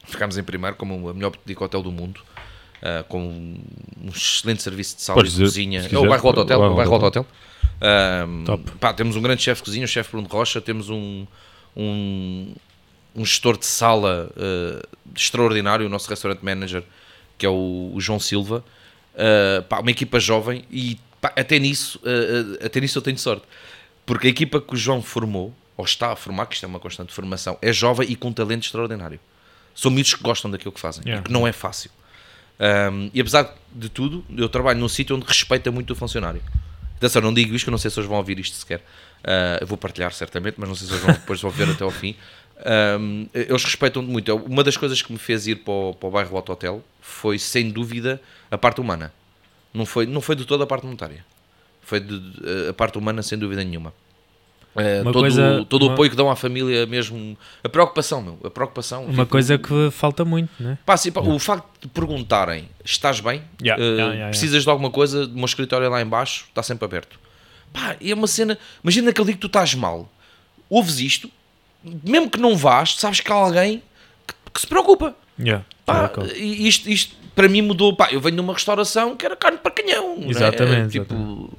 ficámos em primeiro como a melhor boutique hotel do mundo. ah, com um excelente serviço de sala Podes e dizer, cozinha. É o bairro Alto Hotel. O o Bairro Alto Hotel. Top. pá, temos um grande chefe de cozinha, o chefe Bruno Rocha. Temos um, um, um gestor de sala ah, extraordinário, o nosso restaurant manager, que é o, o João Silva. Uh, pá, uma equipa jovem e pá, até, nisso, uh, uh, até nisso eu tenho sorte. Porque a equipa que o João formou, ou está a formar, que isto é uma constante formação, é jovem e com talento extraordinário. São miúdos que gostam daquilo que fazem Yeah. e que não é fácil. Um, e apesar de tudo, eu trabalho num sítio onde respeita muito o funcionário. Atenção, não digo isto, que eu não sei se eles vão ouvir isto sequer. Uh, eu vou partilhar certamente, mas não sei se eles vão depois vão ver até ao fim. Um, eles respeitam muito. Uma das coisas que me fez ir para o, para o bairro Auto Hotel foi, sem dúvida, a parte humana. Não foi, não foi de toda a parte monetária. Foi de, de- a parte humana, sem dúvida nenhuma. Uh, Uma todo coisa- todo o uma- apoio que dão à família, mesmo. A preocupação, meu. A preocupação. Uma tipo, coisa que falta muito, né? Pá, assim, pá, O facto de perguntarem estás bem, Yeah, Uh, yeah, yeah, yeah. precisas de alguma coisa, o meu escritório é lá em baixo, está sempre aberto. Pá, e é uma cena. Imagina aquele dia que tu estás mal, ouves isto, mesmo que não vás, sabes que há alguém que, que se preocupa. Yeah. Pá, isto, isto para mim mudou. Pá, eu venho de uma restauração que era carne para canhão. é? Exatamente, Tipo,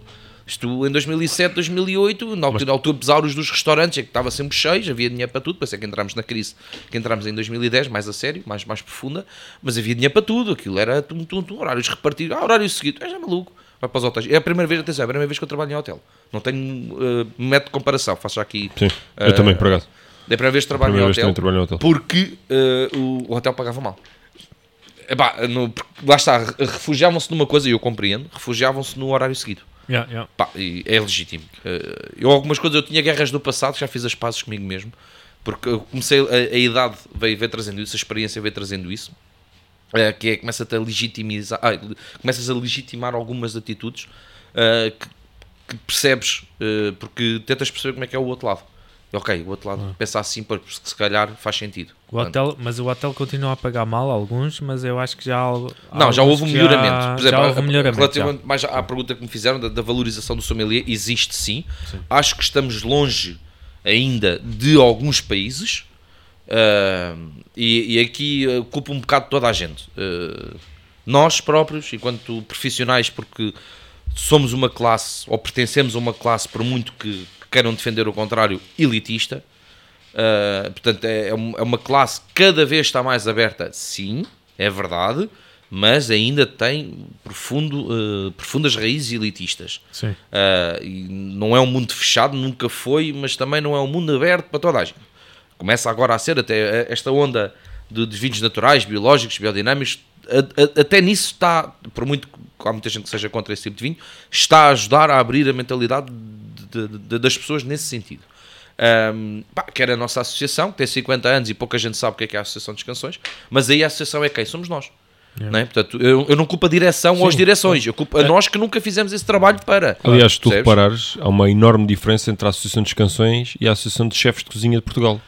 isto em 2007, 2008, na altura, na altura pesados dos restaurantes, é que estava sempre cheio, havia dinheiro para tudo. Pensei que entramos na crise, que entramos em 2010, mais a sério, mais, mais profunda, mas havia dinheiro para tudo. Aquilo era tum, tum, tum, horários repartidos. Ah, horário seguido, é já maluco. Vai para os hotéis. É a primeira vez, atenção, é a primeira vez que eu trabalho em hotel. Não tenho uh, método de comparação. Faço já aqui. Sim, eu Uh, também, por acaso. É a primeira vez que trabalho em hotel trabalho no hotel. porque eh, o, o hotel pagava mal. Epá, no- lá está, re- refugiavam-se numa coisa, e eu compreendo, refugiavam-se no horário seguido. Yeah, yeah. Pá, e é legítimo. Eh, eu algumas coisas, eu tinha guerras do passado, já fiz as pazes comigo mesmo, porque eu comecei, a, a idade veio, veio trazendo isso, a experiência veio trazendo isso, eh, que é, começa-te a legitimizar, ah, começas a legitimar algumas atitudes eh, que, que percebes, porque tentas perceber como é que é o outro lado. Ok, o outro lado pensa assim, porque se calhar faz sentido. O hotel, mas o hotel continua a pagar mal alguns, mas eu acho que já há algo- Não, já houve um melhoramento. Já, Por exemplo, já houve um melhoramento. relativamente mais à pergunta que me fizeram da, da valorização do sommelier, existe sim. Acho que estamos longe ainda de alguns países. ah, e, e aqui uh, culpo um bocado toda a gente. Ah, nós próprios, enquanto profissionais, porque somos uma classe, ou pertencemos a uma classe, por muito que queiram defender o contrário, elitista. Uh, portanto, é, é é uma classe que cada vez está mais aberta, sim, é verdade, mas ainda tem profundo, uh, profundas raízes elitistas. Uh, e não é um mundo fechado, nunca foi, mas também não é um mundo aberto para toda a gente. Começa agora a ser até esta onda de, de vinhos naturais, biológicos, biodinâmicos, a- a- até nisso está, por muito que há muita gente que seja contra esse tipo de vinho, está a ajudar a abrir a mentalidade de- de- de- das pessoas nesse sentido. Um, pá, que era a nossa associação, que tem 50 anos e pouca gente sabe o que é, que é a Associação de Canções, mas aí a associação é quem? Somos nós. Não é? Portanto, eu, eu não culpo a direção ou as direções, eu culpo a nós que nunca fizemos esse trabalho para. Aliás, se tu Percebes? reparares, há uma enorme diferença entre a Associação dos Canções e a Associação de Chefes de Cozinha de Portugal.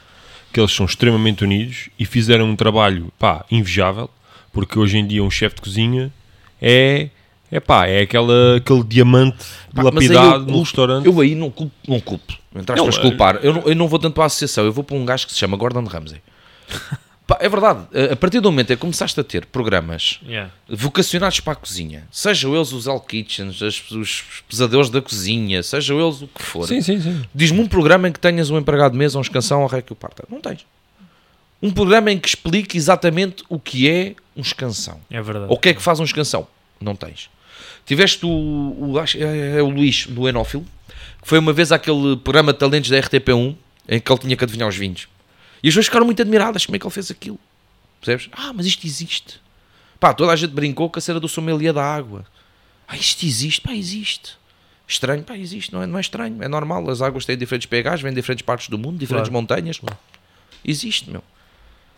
Que eles são extremamente unidos e fizeram um trabalho, pá, invejável, porque hoje em dia um chefe de cozinha é, é pá, é aquela, aquele diamante Pá, lapidado eu no restaurante. Eu aí não culpo, não culpo. Aspas, Não, culpar. Eu não, eu não vou tanto para a associação, eu vou para um gajo que se chama Gordon Ramsay. <laughs> Pá, é verdade, a- a partir do momento em que começaste a ter programas Yeah. vocacionados para a cozinha, sejam eles os Hell Kitchens, as- os pesadelos da cozinha, sejam eles o que for, Sim, sim, sim. diz-me um programa em que tenhas um empregado de mesa, um escansão ou rei que o parta. Não tens. Um programa em que explique exatamente o que é um escansão. É verdade. Ou o que é que faz um escansão? Não tens. Tiveste o, o, acho- é, é o Luís do Enófilo, que foi uma vez aquele programa de talentos da RTP1 em que ele tinha que adivinhar os vinhos. E as pessoas ficaram muito admiradas como é que ele fez aquilo. Percebes? Ah, mas isto existe. Pá, toda a gente brincou com a cena do sommelier da água. Ah, isto existe, pá, existe. Estranho, pá, existe, não é, não é estranho, é normal. As águas têm diferentes pHs, vêm de diferentes partes do mundo, diferentes Claro. montanhas. Existe, meu.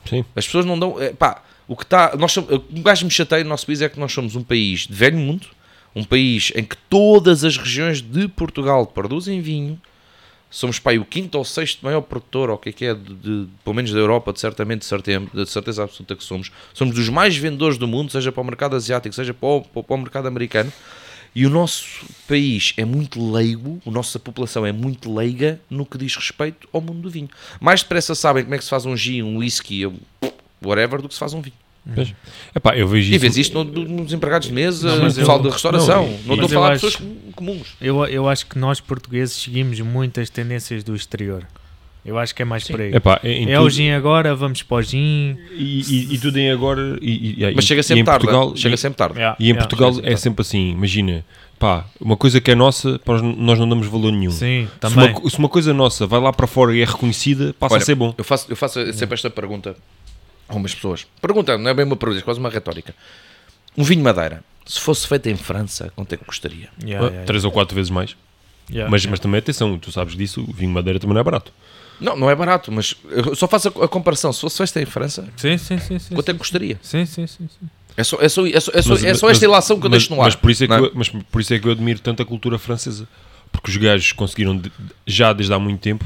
Sim. As pessoas não dão. é, pá, o que está. O que mais me chateia no nosso país é que nós somos um país de velho mundo, um país em que todas as regiões de Portugal produzem vinho. Somos pá, o quinto ou sexto maior produtor, ou o que é que é, de, de- pelo menos da Europa, de certamente, de certeza, de certeza absoluta que somos. Somos dos mais vendedores do mundo, seja para o mercado asiático, seja para o, para o mercado americano. E o nosso país é muito leigo, a nossa população é muito leiga no que diz respeito ao mundo do vinho. Mais depressa sabem como é que se faz um gin, um whisky, whatever, do que se faz um vinho. Pois. Epá, eu vejo E vês isto no- no- nos empregados de mesa, Não, no mas pessoal eu- de restauração. não, Não, estou a falar de acho- pessoas com- comuns. Eu, eu acho que nós portugueses seguimos muitas tendências do exterior. Eu acho que é mais por aí. Epá, em É tudo- o gin agora, vamos para o gin. E, e, e tudo em agora. E, e- Mas chega e sempre em tarde. Portugal, chega e, sempre tarde. Yeah, e em yeah. Portugal é sempre sempre assim. Imagina, pá, uma coisa que é nossa, nós- não damos valor nenhum. Sim, Se também. uma, se uma coisa nossa vai lá para fora e é reconhecida, passa Olha, a ser bom. Eu faço, eu faço sempre esta pergunta a umas pessoas. Pergunta, não é bem uma pergunta, é quase uma retórica. Um vinho madeira, se fosse feito em França, quanto é que custaria? Yeah, yeah, Três ou quatro vezes mais. yeah. mas, Yeah. mas também atenção, tu sabes disso, o vinho madeira também não é barato. Não, não é barato, mas eu só faço a, a comparação. Se fosse feito em França, Sim, sim, sim. sim, quanto é que custaria? sim, sim, sim, sim. É só, é só, é só, é só, Mas- é só mas- esta ilação que eu mas, deixo no ar. Mas por, isso é que é? eu, mas por isso é que eu admiro tanto a cultura francesa. Porque os gajos conseguiram, de- já desde há muito tempo,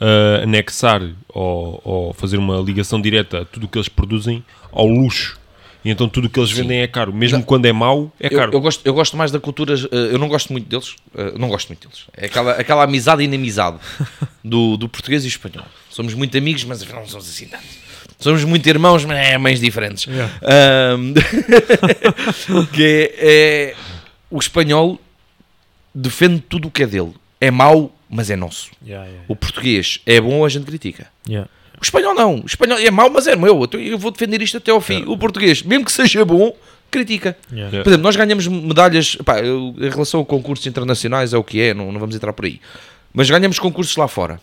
ah, anexar ou, ou fazer uma ligação direta a tudo o que eles produzem ao luxo. E então tudo o que eles vendem é caro. Mesmo quando é mau, é Eu, caro. eu gosto, eu gosto mais da cultura. eh, Eu não gosto muito deles. eh, não gosto muito deles. É aquela, aquela amizade e inimizade <laughs> do, do português e espanhol. Somos muito amigos, mas afinal não somos assim tanto. Somos muito irmãos, mas é mães diferentes. Yeah. Ahm, <laughs> que é, é- o espanhol defende tudo o que é dele. É mau, mas é nosso. Yeah, yeah, O português é bom, a gente critica. yeah. O espanhol não. O espanhol é mau, mas é meu. Eu- Eu vou defender isto até ao fim. O português, mesmo que seja bom, critica. Yeah. Por exemplo, nós ganhamos medalhas pá, em relação a concursos internacionais, é o que é, não, não vamos entrar por aí. Mas ganhamos concursos lá fora.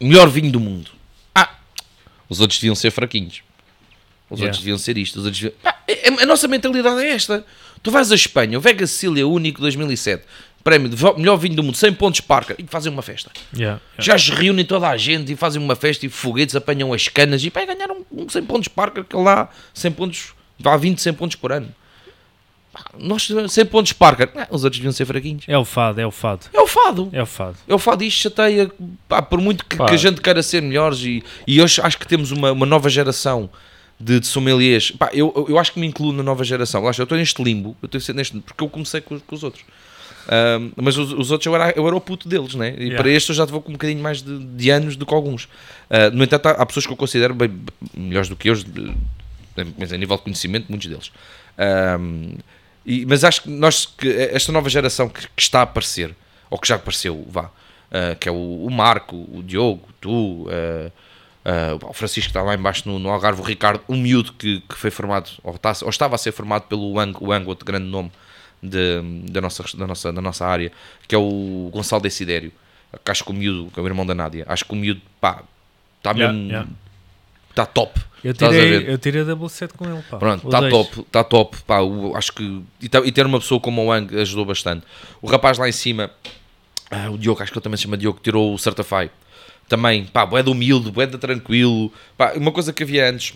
Melhor vinho do mundo. Ah, os outros deviam ser fraquinhos. Os Yeah. outros deviam ser isto. Os outros deviam... Pá, é- é- a nossa mentalidade é esta. Tu vais à Espanha, o Vega Sicília Único 2007, prémio de melhor vinho do mundo, 100 pontos Parker, e fazem uma festa. Yeah, yeah. Já se reúnem toda a gente e fazem uma festa e foguetes, apanham as canas e pá, ganharam um 100 pontos Parker, que lá 100 pontos, vá 20, 100 pontos por ano. Nós 100 pontos Parker, ah, os outros deviam ser fraquinhos. É o fado, é o fado. É o fado. É o fado. É o fado e isto chateia, pá, por muito que, que a gente queira ser melhores e, e hoje acho que temos uma, uma nova geração de, de sommeliers. Pá, eu, eu- eu acho que me incluo na nova geração. Lá está, eu estou neste limbo, eu estou neste, porque eu comecei com, com os outros. Mas os, os outros eu era, eu era o puto deles, né? E Yeah. para estes eu já vou com um bocadinho mais de, de anos do que alguns. Ah, no entanto, há, há pessoas que eu considero bem, melhores do que eu, mas a nível de conhecimento, muitos deles. Ahm, e- mas acho que nós, que esta nova geração que, que está a aparecer, ou que já apareceu, vá, ah, que é o, o Marco, o Diogo, tu, ah, ah, o Francisco que está lá embaixo no, no Algarve, o Ricardo, um miúdo que, que foi formado, ou, está, ou estava a ser formado pelo Wang, o Wang, outro grande nome de- da, nossa, da, nossa, da nossa área, que é o Gonçalo Desidério, que acho que o miúdo, que é o irmão da Nádia, acho que o miúdo, pá, está Yeah, mesmo, yeah. está top. Eu a tirei, eu tirei double set com ele. Pá. Pronto, está top, está top. Pá, o- acho que. E, e ter uma pessoa como o Wang ajudou bastante. O rapaz lá em cima, ah, o Diogo, acho que ele também se chama Diogo, tirou o Certify. Também, pá, bué de humilde, bué de tranquilo. Pá, uma coisa que havia antes,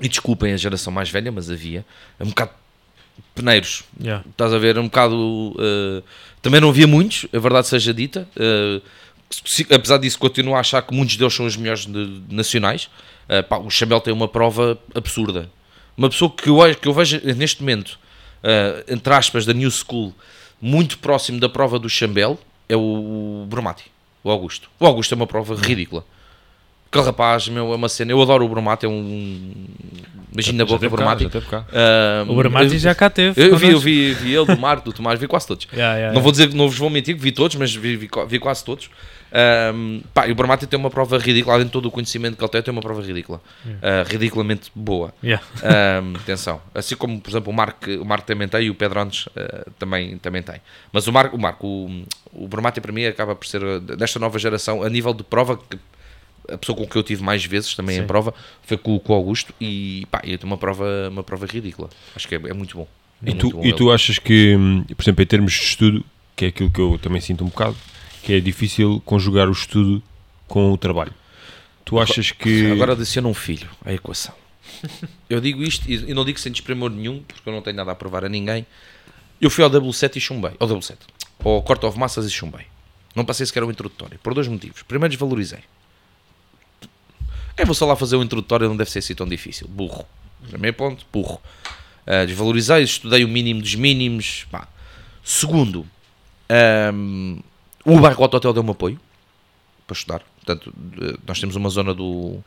e desculpem a geração mais velha, mas havia, é um bocado peneiros. Yeah. Estás a ver? Um bocado. eh, também não havia muitos, a verdade seja dita. eh, se- apesar disso, continuo a achar que muitos deles são os melhores de- nacionais. Eh, pá, o Chambel tem uma prova absurda. Uma pessoa que eu, que eu vejo neste momento, entre aspas, da New School, muito próximo da prova do Chambel, é o Bromati, o Augusto. O Augusto é uma prova ridícula. Aquele rapaz, meu, é uma cena. Eu adoro o Bromati, é um. Imagina a boca cá. Ah, O Bramati eu- já cá teve. eu vi, eu vi, vi ele, do Marco, do Tomás, vi quase todos. <laughs> Yeah, yeah, Não yeah. vou dizer que não vos vou mentir, que vi todos, mas vi, vi, vi quase todos. Ahm, pá, e o Bramati tem uma prova ridícula, além de todo o conhecimento que ele tem, tem uma prova ridícula. Ah, ridiculamente boa. Yeah. Ahm, atenção. Assim como, por exemplo, o Marco, o Marco também tem e o Pedro Andes ah, também, também tem. Mas o Marco, o, Marco, o, o Bramati para mim acaba por ser, ah, desta nova geração, a nível de prova, que a pessoa com que eu tive mais vezes também em Sim. prova foi com, com o Augusto e pá, eu tenho uma prova, uma prova ridícula. Acho que é, é muito bom. E Muito tu, bom e tu achas que, por exemplo, em termos de estudo, que é aquilo que eu também sinto um bocado, que é difícil conjugar o estudo com o trabalho. Tu achas que. Agora adiciona um filho à equação. <laughs> Eu digo isto e e não digo sem desprimor nenhum, porque eu não tenho nada a provar a ninguém. Eu fui ao W7 e chumbei. Ao W7. Ao Corte of Massas e chumbei. Não passei sequer o introdutório. Por dois motivos. Primeiro, desvalorizei. Eu vou só lá fazer o introdutório, não deve ser assim tão difícil. Burro. Primeiro ponto, burro. Ah, desvalorizei, estudei o mínimo dos mínimos. Pá. Segundo, ahm, o bairro Auto Hotel deu-me apoio para estudar. Portanto, nós temos uma zona do,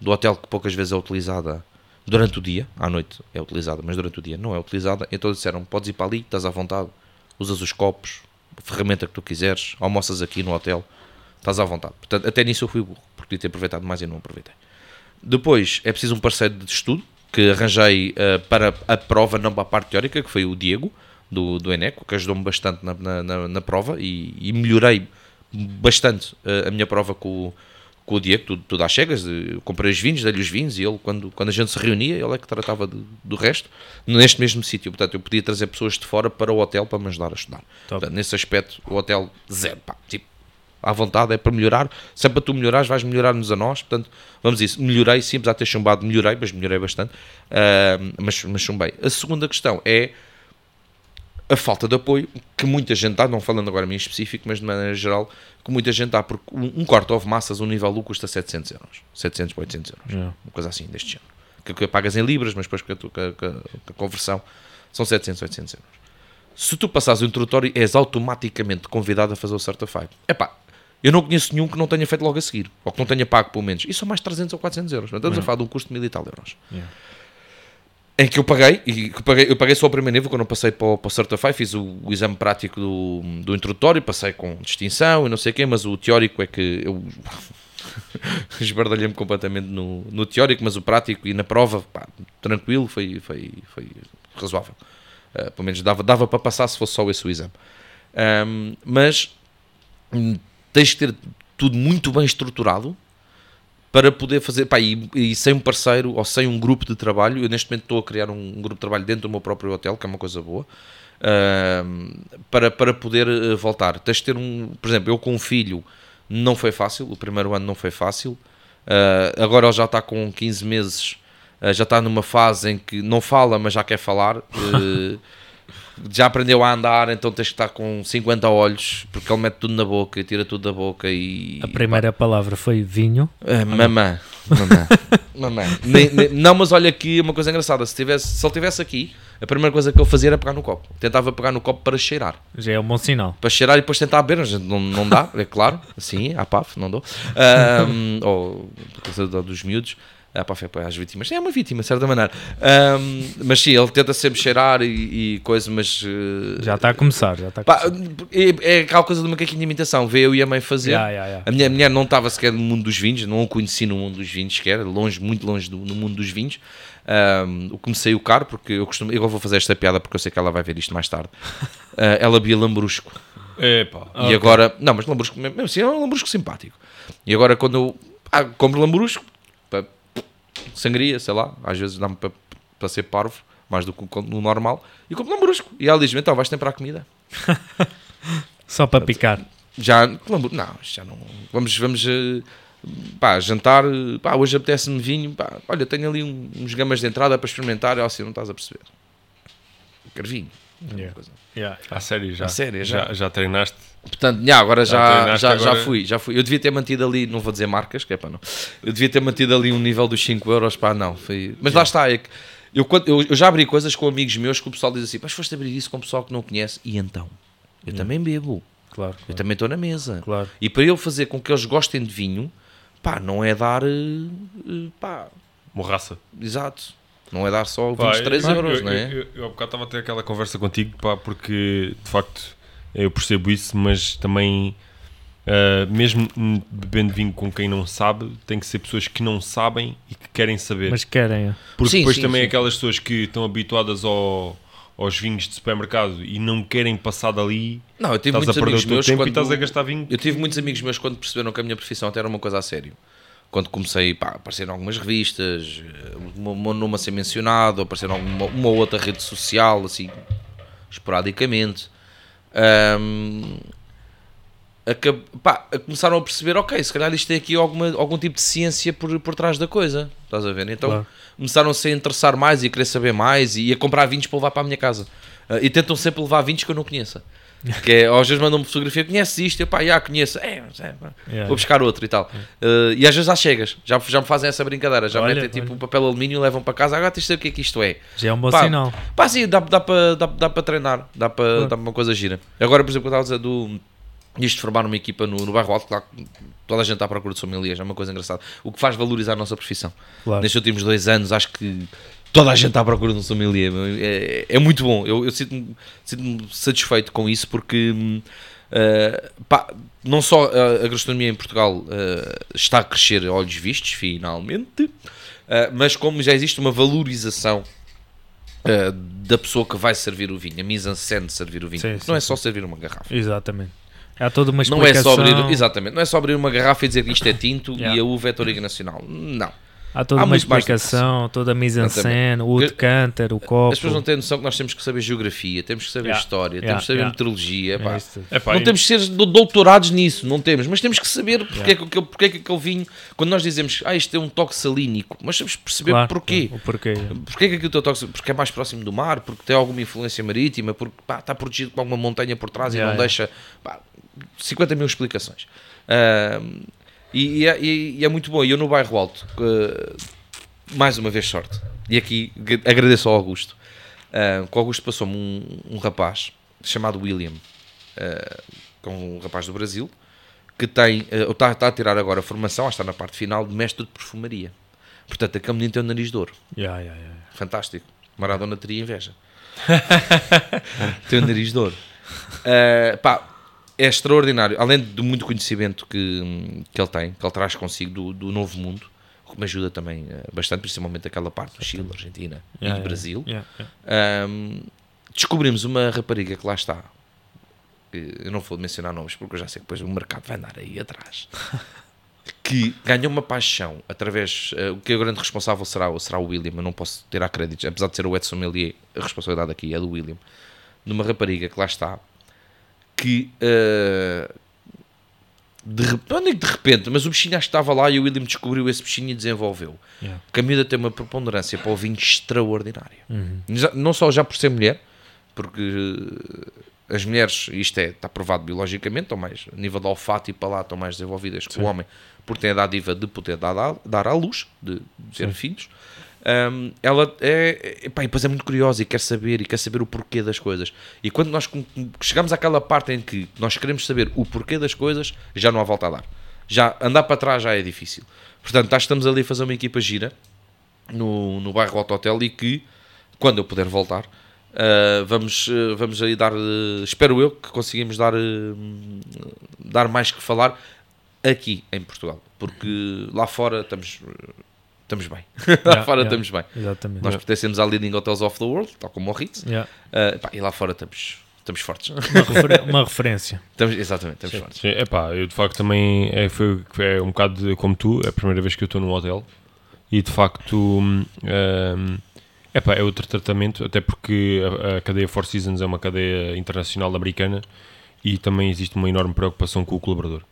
do hotel que poucas vezes é utilizada durante o dia, à noite é utilizada, mas durante o dia não é utilizada. Então disseram: podes ir para ali, estás à vontade, usas os copos, a ferramenta que tu quiseres, almoças aqui no hotel, estás à vontade. Portanto, até nisso eu fui burro, podia ter aproveitado mais e não aproveitei. Depois é preciso um parceiro de estudo que arranjei eh, para a prova, não para a parte teórica, que foi o Diego, do, do Eneco, que ajudou-me bastante na, na, na- na prova e, e melhorei bastante eh, a minha prova com, o- com o Diego, tudo, tudo às cegas. Eu comprei os vinhos, dei-lhe os vinhos e ele, quando, quando a gente se reunia, ele é que tratava de- do resto, neste mesmo sítio. Portanto, eu podia trazer pessoas de fora para o hotel para me ajudar a estudar. Top. Portanto, nesse aspecto, o hotel zero, pá, tipo, à vontade, é para melhorar. Se é para tu melhorares, vais melhorar-nos a nós. Portanto, vamos isso. Melhorei, sim, apesar de ter chumbado, melhorei, mas melhorei bastante. Ah, mas, mas chumbei. A segunda questão é a falta de apoio que muita gente dá, não falando agora em específico, mas de maneira geral, que muita gente dá, porque um, quarto of massas, um nível U, custa 700 euros. 700 para 800 euros. Yeah. Uma coisa assim, deste género. Que, que pagas em libras, mas depois com a, a conversão são 700, 800 euros. Se tu passares o introdutório, és automaticamente convidado a fazer o Certified. Epá, eu não conheço nenhum que não tenha feito logo a seguir, ou que não tenha pago pelo menos. Isso são mais 300 ou 400 euros. Portanto, Estamos a falar de um custo de mil e tal euros. Yeah. Em que eu paguei, e que paguei, eu paguei só o primeiro nível quando eu passei para o, para o Certify, fiz o, o exame prático do, do introdutório, passei com distinção e não sei o quê, mas o teórico é que eu <laughs> esbardalhei-me completamente no, no teórico, mas o prático e na prova, pá, tranquilo, foi, foi, foi razoável. Uh, pelo menos dava, dava para passar se fosse só esse o exame. Ahm, mas tens que ter tudo muito bem estruturado para poder fazer, pá, e, e sem um parceiro ou sem um grupo de trabalho, eu neste momento estou a criar um, um grupo de trabalho dentro do meu próprio hotel, que é uma coisa boa, ahm, para, para poder eh, voltar. Tens de ter um, por exemplo, eu com um filho não foi fácil, o primeiro ano não foi fácil, Ah, agora ele já está com 15 meses, ah, já está numa fase em que não fala, mas já quer falar. <laughs> já aprendeu a andar, então tens que estar com 50 olhos, porque ele mete tudo na boca e tira tudo da boca e... A primeira palavra foi vinho. Ah, mamã, mamã, <laughs> mamã. Nem- nem- não, mas olha aqui uma coisa engraçada. Se, tivesse, se ele estivesse aqui, a primeira coisa que ele fazia era pegar no copo. Tentava pegar no copo para cheirar. Já é um bom sinal. Para cheirar e depois tentar beber. mas Não, não dá, é claro. Assim, à paf, não dou. Ahm, <laughs> ou por causa do- dos miúdos. A paf é para as vítimas. É uma vítima, de certa maneira. Ahm, mas sim, ele tenta sempre cheirar e, e coisa, mas. eh, Já está a começar. Já está a pá, começar. é, é aquela coisa do macaquinho de imitação. Vê eu e a mãe fazer. Yeah, yeah, yeah. A minha mulher não estava sequer no mundo dos vinhos, não o conheci no mundo dos vinhos sequer, longe, muito longe do, no mundo dos vinhos. Um, o que me saiu caro, porque eu costumo, eu vou fazer esta piada porque eu sei que ela vai ver isto mais tarde. <laughs> Ah, ela bebia lambrusco. Epá. E agora, não, mas lambrusco, mesmo assim, é um lambrusco simpático. E agora, quando eu ah, compro lambrusco, pá, sangria, sei lá, às vezes dá-me para, para ser parvo, mais do que no normal, e compro lambrusco. E ela diz-me: então vais temperar a comida. <laughs> Só para picar. Já, lambu- não, já não. Vamos, vamos eh, pá, jantar. eh, Pá, hoje apetece-me vinho. Pá, olha, tenho ali uns gamas de entrada para experimentar. Ela assim, não estás a perceber. Quero vinho. Yeah. Yeah. A sério, já. A sério, já. já. Já treinaste? Portanto, já, agora já, treinaste já, já agora? fui, já fui. Eu devia ter mantido ali, não vou dizer marcas, que é para não. Eu devia ter mantido ali um nível dos 5 euros, pá, não. Foi, mas lá está, é que eu, quando- eu, eu já abri coisas com amigos meus que o pessoal diz assim, mas foste abrir isso com o pessoal que não conhece, e então? Eu também bebo, Claro, eu claro. também estou na mesa. claro. E para eu fazer com que eles gostem de vinho, pá, não é dar, eh, eh, pá, Morraça. exato. Não é dar só Pá, 23 eu, euros, eu, não é? Eu, eu, eu há bocado estava a ter aquela conversa contigo, pá, porque de facto eu percebo isso, mas também, ah, mesmo bebendo vinho com quem não sabe, tem que ser pessoas que não sabem e que querem saber. Mas querem. é. porque Sim, depois sim, também sim. aquelas pessoas que estão habituadas ao- aos vinhos de supermercado e não querem passar dali, Não, eu tive estás a muitos amigos teu meus tempo quando... e estás a gastar vinho. Eu tive muitos amigos meus quando perceberam que a minha profissão até era uma coisa a sério. Quando comecei, pá, apareceram algumas revistas, eh, o meu nome a ser mencionado, apareceram alguma, uma ou outra rede social, assim, esporadicamente. Ahm, acab- pá, começaram a perceber, ok, se calhar isto tem aqui alguma, algum tipo de ciência por, por trás da coisa, estás a ver? Então Claro. começaram-se a interessar mais e a querer saber mais e a comprar vinhos para levar para a minha casa. Ah, e tentam sempre levar vinhos que eu não conheça. Que é, às vezes mandam-me fotografia, conheces isto? Eu, pá, já conheço. É, é. Yeah. Vou buscar outro e tal. Uh, e às vezes às chegas, já, já me fazem essa brincadeira, já Olha, metem tipo olha. um papel alumínio, levam para casa, agora tens de saber o que é que isto é. Já é um bom Pá, sinal. Pá, sim, dá, dá para dá, dá treinar, dá para Claro. dá uma coisa gira. Agora, por exemplo, eu estava a dizer do. Isto de formar uma equipa no, no bairro alto, claro, toda a gente está à procura de sommeliers, é uma coisa engraçada. O que faz valorizar a nossa profissão. Claro. Nestes últimos dois anos, acho que toda a gente está à procura de um sommelier. É, é muito bom. Eu, eu sinto-me sinto satisfeito com isso porque uh, pá, não só a, a gastronomia em Portugal uh, está a crescer a olhos vistos, finalmente, uh, mas como já existe uma valorização. da pessoa que vai servir o vinho, a mise en scène de servir o vinho, Sim, Porque não é sim, só servir uma garrafa. Exatamente. Há toda uma Não é explicação. só abrir, exatamente, não é só abrir uma garrafa e dizer que isto é tinto Yeah. e a uva é toriga nacional. Não. Há toda Há uma do que explicação, toda a mise en scène, o decanter, o copo. As pessoas não têm noção que nós temos que saber geografia, temos que saber Yeah. história, Yeah, temos que saber yeah. meteorologia. pá. É. Epá, não temos que ser do- doutorados nisso, não temos, mas temos que saber porque, é que, aquele- porque é que aquele vinho, quando nós dizemos, ah, isto tem um toque salínico, mas temos que perceber Claro, porquê. O porquê. Porquê que aquilo tem um toque Porque é mais próximo do mar, porque tem alguma influência marítima, porque pá, está protegido com alguma montanha por trás Yeah, e não yeah. deixa. pá, 50 mil explicações. Ahm, e, e é, e- e é muito bom. E eu no bairro Alto, eh, mais uma vez sorte. E aqui agradeço ao Augusto. Ah, que o Augusto passou-me um, um rapaz chamado William, ah, que é um rapaz do Brasil, que tem, ah, está, está a tirar agora a formação, está na parte final, de mestre de perfumaria. Portanto, aquele menino tem o nariz de ouro. Yeah, yeah, yeah. Fantástico. Maradona teria inveja. <laughs> tem o nariz de ouro. Ah, pá, é extraordinário. Além de muito conhecimento que, que ele tem, que ele traz consigo do, do novo mundo, o que me ajuda também ah, bastante, principalmente aquela parte do Chile, Argentina e Yeah, do yeah, Brasil. yeah. Ahm, descobrimos uma rapariga que lá está. Eu não vou mencionar nomes porque eu já sei que depois o mercado vai andar aí atrás. <laughs> que ganhou uma paixão através. eh, o que o grande responsável será, o- será o William. Eu não posso tirar créditos, apesar de ser o Edson Melier, a responsabilidade aqui é do William. Numa rapariga que lá está. Que. eh, de, não digo de repente, mas o bichinho acho que estava lá e o William descobriu esse bichinho e desenvolveu. Yeah. Que a miúda tem uma preponderância para o vinho extraordinária. Uhum. Não só já por ser mulher, porque eh, as mulheres, isto é, está provado biologicamente, estão mais, a nível de olfato e palato, estão mais desenvolvidas que o homem, por ter a dádiva de poder dar, à- dar à luz, de, de ter filhos. Ahm, ela é, é, pá, e depois é muito curiosa e quer saber e quer saber o porquê das coisas. E quando nós chegamos àquela parte em que nós queremos saber o porquê das coisas, já não há volta a dar. Já andar para trás já é difícil. Portanto, acho que estamos ali a fazer uma equipa gira no, no bairro Auto Hotel e que, quando eu puder voltar, uh, vamos, uh, vamos aí dar, uh, espero eu que conseguimos dar, dar mais que falar aqui em Portugal, porque lá fora estamos, estamos bem. <laughs> lá fora yeah. estamos bem. Exatamente. Nós pertencemos à Leading Hotels of the World, tal como o Ritz, Yeah. uh, pá, e lá fora estamos, estamos fortes. Uma, refer- uma referência. <laughs> estamos, exatamente, estamos fortes. Sim, epá, eu de facto também é, foi, é um bocado de- como tu, é a primeira vez que eu estou num hotel e de facto hum, hum, epá, é outro tratamento, até porque a, a cadeia Four Seasons é uma cadeia internacional americana e também existe uma enorme preocupação com o colaborador.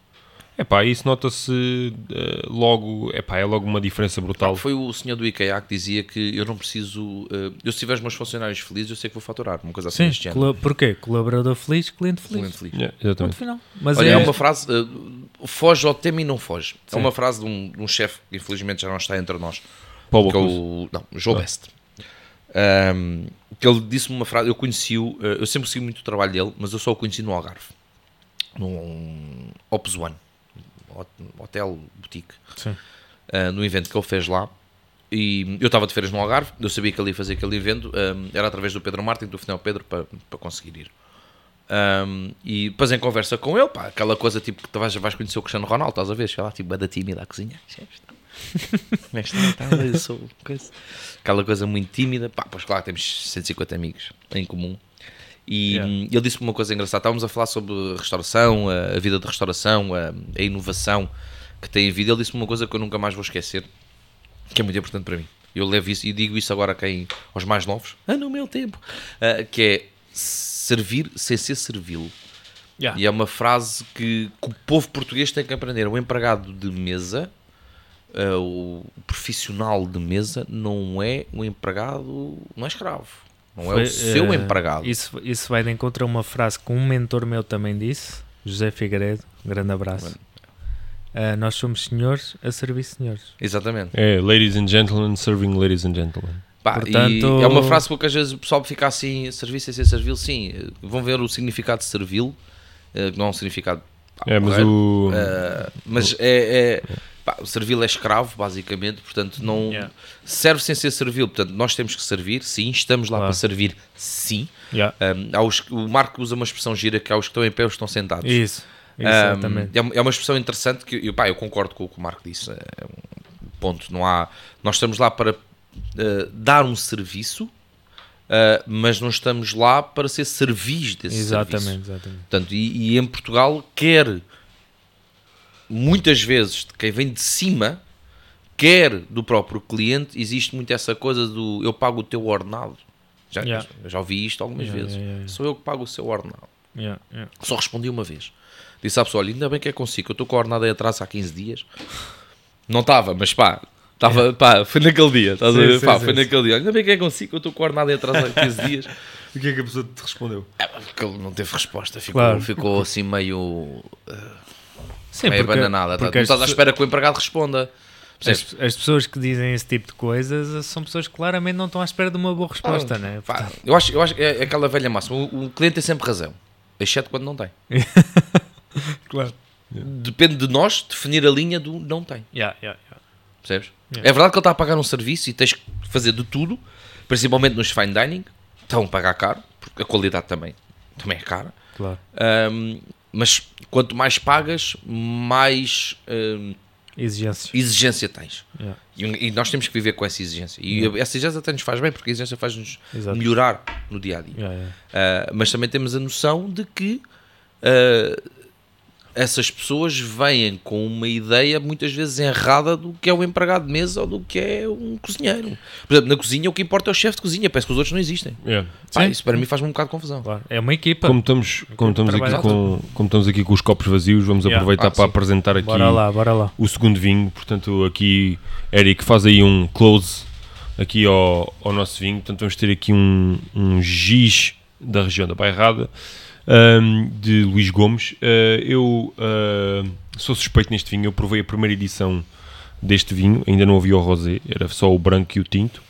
Epá, isso nota-se eh, logo, epá, é logo uma diferença brutal. Foi o senhor do IKEA que dizia que eu não preciso. uh, eu, se tiver os meus funcionários felizes, eu sei que vou faturar. Uma coisa assim Sim, deste género. colo- porquê? Colaborador feliz, cliente feliz. Cliente feliz. Yeah, Ponto exatamente. final. Mas Olha, é, é uma frase. uh, foge ao tema e não foge. É Sim. uma frase de um, um chefe que infelizmente já não está entre nós. Paulo Que é o. Não, João Ah. Best. Um, que ele disse-me uma frase. Eu conheci-o. uh, eu sempre segui muito o trabalho dele, mas eu só o conheci no Algarve. Num Opus One. Hot- Hotel, boutique. Uh, no evento que ele fez lá. E eu estava de férias no Algarve, eu sabia que ele ia fazer aquele evento, um, era através do Pedro Martin, do final Pedro, para, para conseguir ir. Um, e depois em conversa com ele, pá, aquela coisa tipo que tu vais, vais conhecer o Cristiano Ronaldo, estás a ver? Chega lá, tipo, da tímida à cozinha. <laughs> É. <laughs> Aquela coisa muito tímida, pá, pois claro, temos 150 amigos em comum. E Yeah. ele disse-me uma coisa engraçada. Estávamos a falar sobre restauração, a, vida de restauração, a, a inovação que tem havido, ele disse-me uma coisa que eu nunca mais vou esquecer, que é muito importante para mim. Eu levo isso e digo isso agora a quem, aos mais novos, ah, no meu tempo, ah, que é servir sem ser servil. Yeah. E é uma frase que, que o povo português tem que aprender. O empregado de mesa, ah, o profissional de mesa, não é um empregado, não é escravo. Não é Foi, o seu eh, empregado. Isso, isso vai de encontro a uma frase que um mentor meu também disse, José Figueiredo, um grande abraço. Eh, nós somos senhores a servir senhores. Exatamente. É, ladies and gentlemen, serving ladies and gentlemen. Pá, Portanto- e é uma frase porque às vezes o pessoal fica assim, serviço sem ser servil, sim, eh, vão ver o significado de servil, eh, que não é um significado É, mas o. eh, mas é, é pá, o servil é escravo, basicamente, portanto não Yeah. serve sem ser servil, portanto nós temos que servir, sim, estamos lá Claro. para servir, sim. Yeah. Um, há os- o Marco usa uma expressão gira que há os que estão em pé e os que estão sentados. Isso, Um, exatamente. é, uma- é uma expressão interessante que eu, pá, eu concordo com o que o Marco disse. É um ponto. Não há, nós estamos lá para eh, dar um serviço, eh, mas não estamos lá para ser servis desse serviço. exatamente, exatamente. Portanto, e, e em Portugal quer muitas vezes quem vem de cima, quer do próprio cliente, existe muito essa coisa do eu pago o teu ordenado. Já, Yeah. já ouvi isto algumas Yeah, vezes. yeah. Sou eu que pago o seu ordenado. Só respondi uma vez. Disse à pessoa: olha, ainda bem que é consigo, eu estou com a ordenada aí atrás há 15 dias. Não estava, mas pá, estava, pá, foi naquele dia, estás a Sim, ver? sim, Pá, sim, foi naquele dia. Ainda bem que é consigo, eu estou com a aí atrás há 15 <laughs> dias. O que é que a pessoa te respondeu? É, porque ele não teve resposta, ficou, Claro. ficou assim meio, Sim, meio porque. Tá? porque Não as, estás à espera que o empregado responda. As, as pessoas que dizem esse tipo de coisas são pessoas que claramente não estão à espera de uma boa resposta, né? Pá, eu, acho, eu acho que é aquela velha máxima: o, o cliente tem sempre razão, exceto quando não tem. <laughs> Claro. Depende de nós definir a linha do não tem. Yeah, yeah, yeah. Percebes? Yeah. É verdade que ele está a pagar um serviço e tens que fazer de tudo, principalmente nos fine dining, estão a pagar caro, porque a qualidade também, também é cara. Claro. Ahm, mas quanto mais pagas, mais ahm, Exigências. exigência tens. Yeah. E, e nós temos que viver com essa exigência. E essa exigência até nos faz bem, porque a exigência faz-nos melhorar no dia a dia. Yeah, yeah. Ah, mas também temos a noção de que ah, essas pessoas vêm com uma ideia muitas vezes errada do que é o empregado de mesa ou do que é um cozinheiro. Por exemplo, na cozinha o que importa é o chefe de cozinha, parece que os outros não existem. É. Pá, isso para mim faz-me um bocado de confusão. Claro. É uma equipa. Como estamos, como estamos, aqui com, como estamos aqui com os copos vazios, vamos Yeah. aproveitar Ah, para sim. apresentar aqui Bora lá, bora lá. o segundo vinho. Portanto, aqui, Eric, faz aí um close aqui ao, ao nosso vinho. Portanto, vamos ter aqui um, um giz da região da Bairrada, ahm, de Luís Gomes. Ah, eu ah, sou suspeito neste vinho. Eu provei a primeira edição deste vinho, ainda não havia o rosé, era só o branco e o tinto.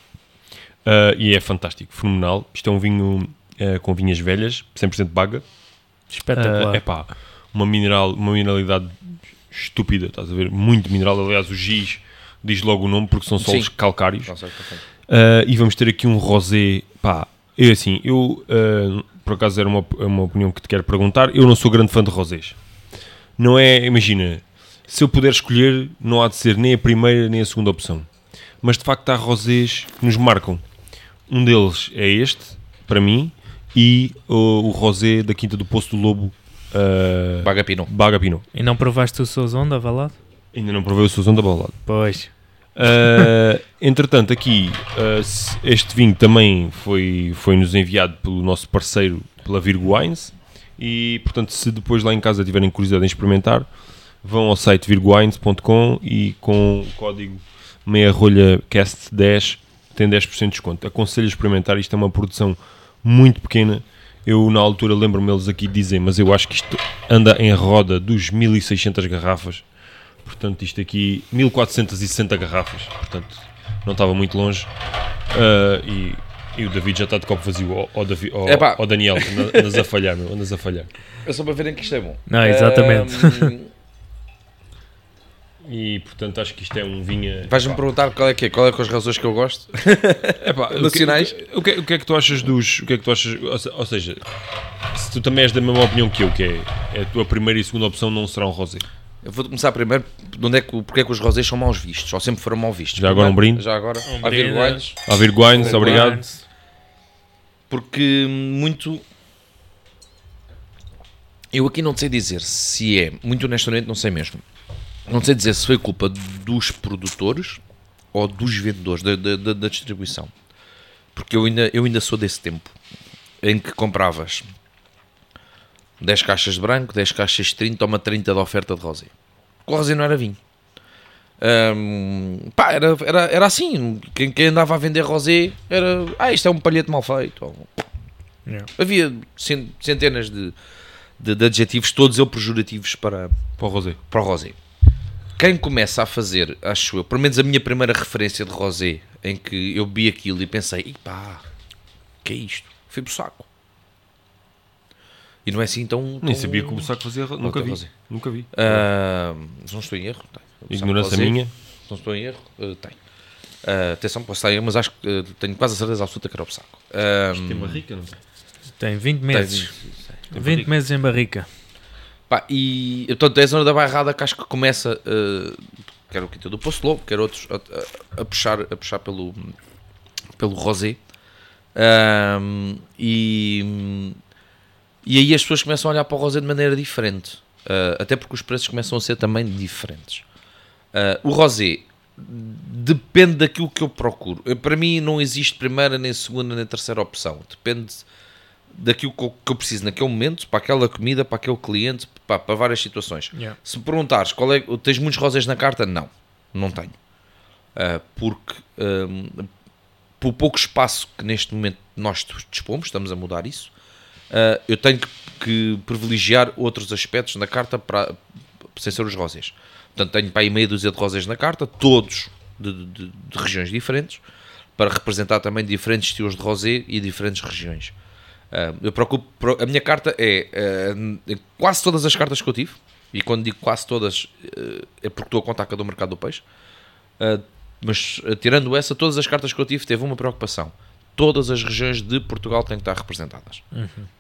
Ah, e é fantástico, fenomenal. Isto é um vinho com vinhas velhas, 100% baga. Espetacular. É pá, uma, mineral, uma mineralidade estúpida, estás a ver? Muito mineral. Aliás, o giz diz logo o nome porque são solos Sim. calcários. Não. Uh, e vamos ter aqui um rosé. Pá, eu assim, eu uh, por acaso era uma, uma opinião que te quero perguntar. Eu não sou grande fã de rosés. Não é, imagina, se eu puder escolher, não há de ser nem a primeira nem a segunda opção. Mas de facto há rosés que nos marcam. Um deles é este, para mim, e o, o rosé da Quinta do Poço do Lobo. uh, Baga Pinot. Baga Pinot. E não provaste o Souzon da Valado? Ainda não provei o Suzão da Balada. Pois. Uh, entretanto, aqui uh, este vinho também foi, foi nos enviado pelo nosso parceiro, pela Virgo Wines. E portanto, se depois lá em casa tiverem curiosidade em experimentar, vão ao site virgowines.com e com o código meia rolha cast 10 tem 10% de desconto. Aconselho a experimentar, isto é uma produção muito pequena. Eu na altura lembro-me eles aqui dizem, mas eu acho que isto anda em roda dos 1600 garrafas. Portanto, isto aqui, 1460 garrafas. Portanto, não estava muito longe. Ah, e, e o David já está de copo vazio. Ó Epá. ó Daniel, anda- andas a falhar, meu, andas a falhar. É só para verem que isto é bom. Não, exatamente. Ahm, E portanto, acho que isto é um vinho. <laughs> Vais-me perguntar qual é que é, qual é que as razões que eu gosto? <laughs> Epá, o que- nacionais? O que, o, que, o que é que tu achas dos. O que é que tu achas. Ou se- Ou seja, se tu também és da mesma opinião que eu, que é, é a tua primeira e segunda opção não serão rosé. Eu vou começar primeiro de onde é que, porque é que os rosés são maus vistos, ou sempre foram mal vistos. Já agora um brinde? Já agora. Um a brinde. A Virgo obrigado. Porque muito. Eu aqui não sei dizer se é, muito honestamente não sei mesmo. não sei dizer se foi culpa dos produtores ou dos vendedores, da, da, da- da distribuição. Porque eu ainda, eu ainda sou desse tempo em que compravas 10 caixas de branco, 10 caixas de 30, toma 30 de oferta de rosé. O rosé não era vinho. Hum, pá, era, era, era assim. Quem, quem andava a vender rosé era. Ah, isto é um palhete mal feito. Yeah. Havia cen- centenas de, de, de adjetivos, todos eles pejorativos para, Para o Rosé. para o rosé. Quem começa a fazer, acho eu, pelo menos a minha primeira referência de rosé, em que eu vi aquilo e pensei, pá, que é isto? Fui pro saco. E não é assim tão. Nem tão- sabia como o saco fazia. Nunca ter vi. Rosé. Nunca vi. Ah, não estou em erro. tem. Ignorância minha. Não estou em erro. ah, tem. Ah, atenção, posso estar erro, mas acho que ah, tenho quase a certeza absoluta que era o saco. Ah, Tem barrica, não tem? Tem 20 tem- meses. Tem 20 barrica. meses em barrica. Pá, e portanto é a zona da bairrada que acho que começa, uh, quer o Quinta do Poço Lobo, quer outros, a, a- a puxar, a puxar pelo, pelo Rosé. Ahm, e, e aí as pessoas começam a olhar para o Rosé de maneira diferente, Uh, até porque os preços começam a ser também diferentes. Uh, o Rosé depende daquilo que eu procuro. Eu, para mim não existe primeira, nem segunda, nem terceira opção. Depende daquilo que eu, que eu preciso naquele momento, para aquela comida, para aquele cliente, para, para várias situações. Yeah. Se me perguntares qual é, tens muitos rosés na carta, não, não tenho. Ah, porque ahm, por pouco espaço que neste momento nós dispomos, estamos a mudar isso, ah, eu tenho que, que privilegiar outros aspectos na carta para, sem ser os rosés. Portanto, tenho para aí meia dúzia de rosés na carta, todos de, de- de regiões diferentes, para representar também diferentes estilos de rosé e diferentes regiões. Ah, eu procuro, pro- a minha carta é ah, quase todas as cartas que eu tive, e quando digo quase todas ah, é porque estou a contar com a do mercado do peixe, mas tirando essa, todas as cartas que eu tive teve uma preocupação. Todas as regiões de Portugal têm que estar representadas.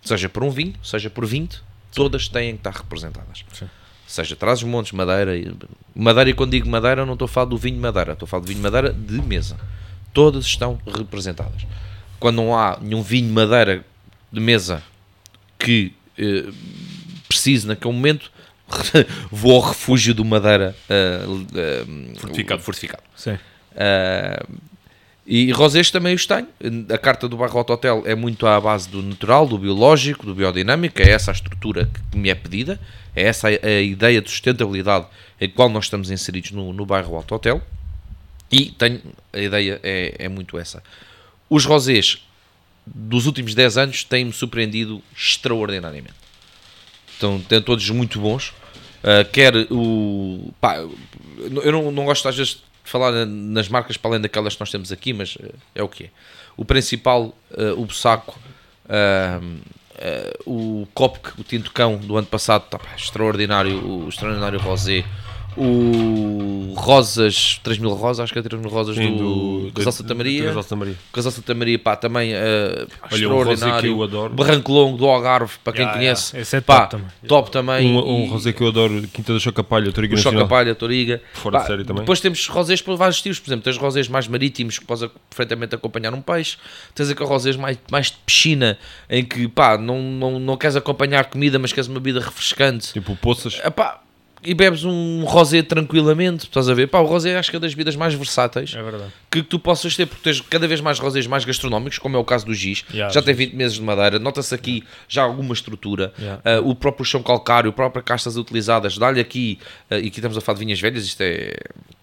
Seja por um vinho, seja por 20, todas têm que estar representadas. Sim. Seja traz montes, madeira. Madeira, e quando digo madeira, não estou a falar do vinho madeira, estou a falar do vinho madeira de mesa. Todas estão representadas. Quando não há nenhum vinho madeira de mesa que eh, precise naquele momento, <laughs> vou ao refúgio do madeira eh, eh, Fortificado. fortificado. Sim. Uh, e rosés também os tenho. A carta do Barro Alto Hotel é muito à base do natural, do biológico, do biodinâmico. É essa a estrutura que me é pedida. É essa a, ideia de sustentabilidade em qual nós estamos inseridos no, no bairro Alto Hotel. E tenho, a ideia é, é muito essa. Os rosés dos últimos 10 anos têm-me surpreendido extraordinariamente. Estão, têm todos muito bons. Uh, quer o. Pá, eu não, não gosto às vezes falar na- nas marcas para além daquelas que nós temos aqui, mas uh, é o que é. O principal, uh, o Bussaco, uh, uh, o Copc, o Tinto Cão do ano passado, tá, extraordinário, o extraordinário Rosé. O Rosas, 3 mil rosas, acho que é 3 mil rosas Sim, do, do- Casal Santa Maria. Casal Santa Maria. Casal Santa Maria, pá, também uh, Olha, rosé que extraordinário. eu adoro. Barranco Longo do Algarve, para quem Yeah, conhece, yeah. Esse é pá, top também. top também. Um, um E- rosé que eu adoro, Quinta da Chocapalha, Toriga Nacional. Chocapalha, Toriga. Fora de Pá, série também. Depois temos rosés por vários estilos, por exemplo, tens rosés mais marítimos que podes perfeitamente acompanhar um peixe, tens aqueles rosés mais, mais de piscina em que pá, não, não, não queres acompanhar comida, mas queres uma bebida refrescante. Tipo Poças. Epá, e bebes um rosé tranquilamente, estás a ver? Pá, o rosé acho que é das bebidas mais versáteis É que tu possas ter, porque tens cada vez mais rosés mais gastronómicos, como é o caso do Giz, Yeah, já tem 20 meses de madeira, nota-se aqui já alguma estrutura, Yeah. Ah, o próprio chão calcário, a própria castas utilizadas, dá-lhe aqui, ah, e aqui estamos a falar de vinhas velhas, isto é,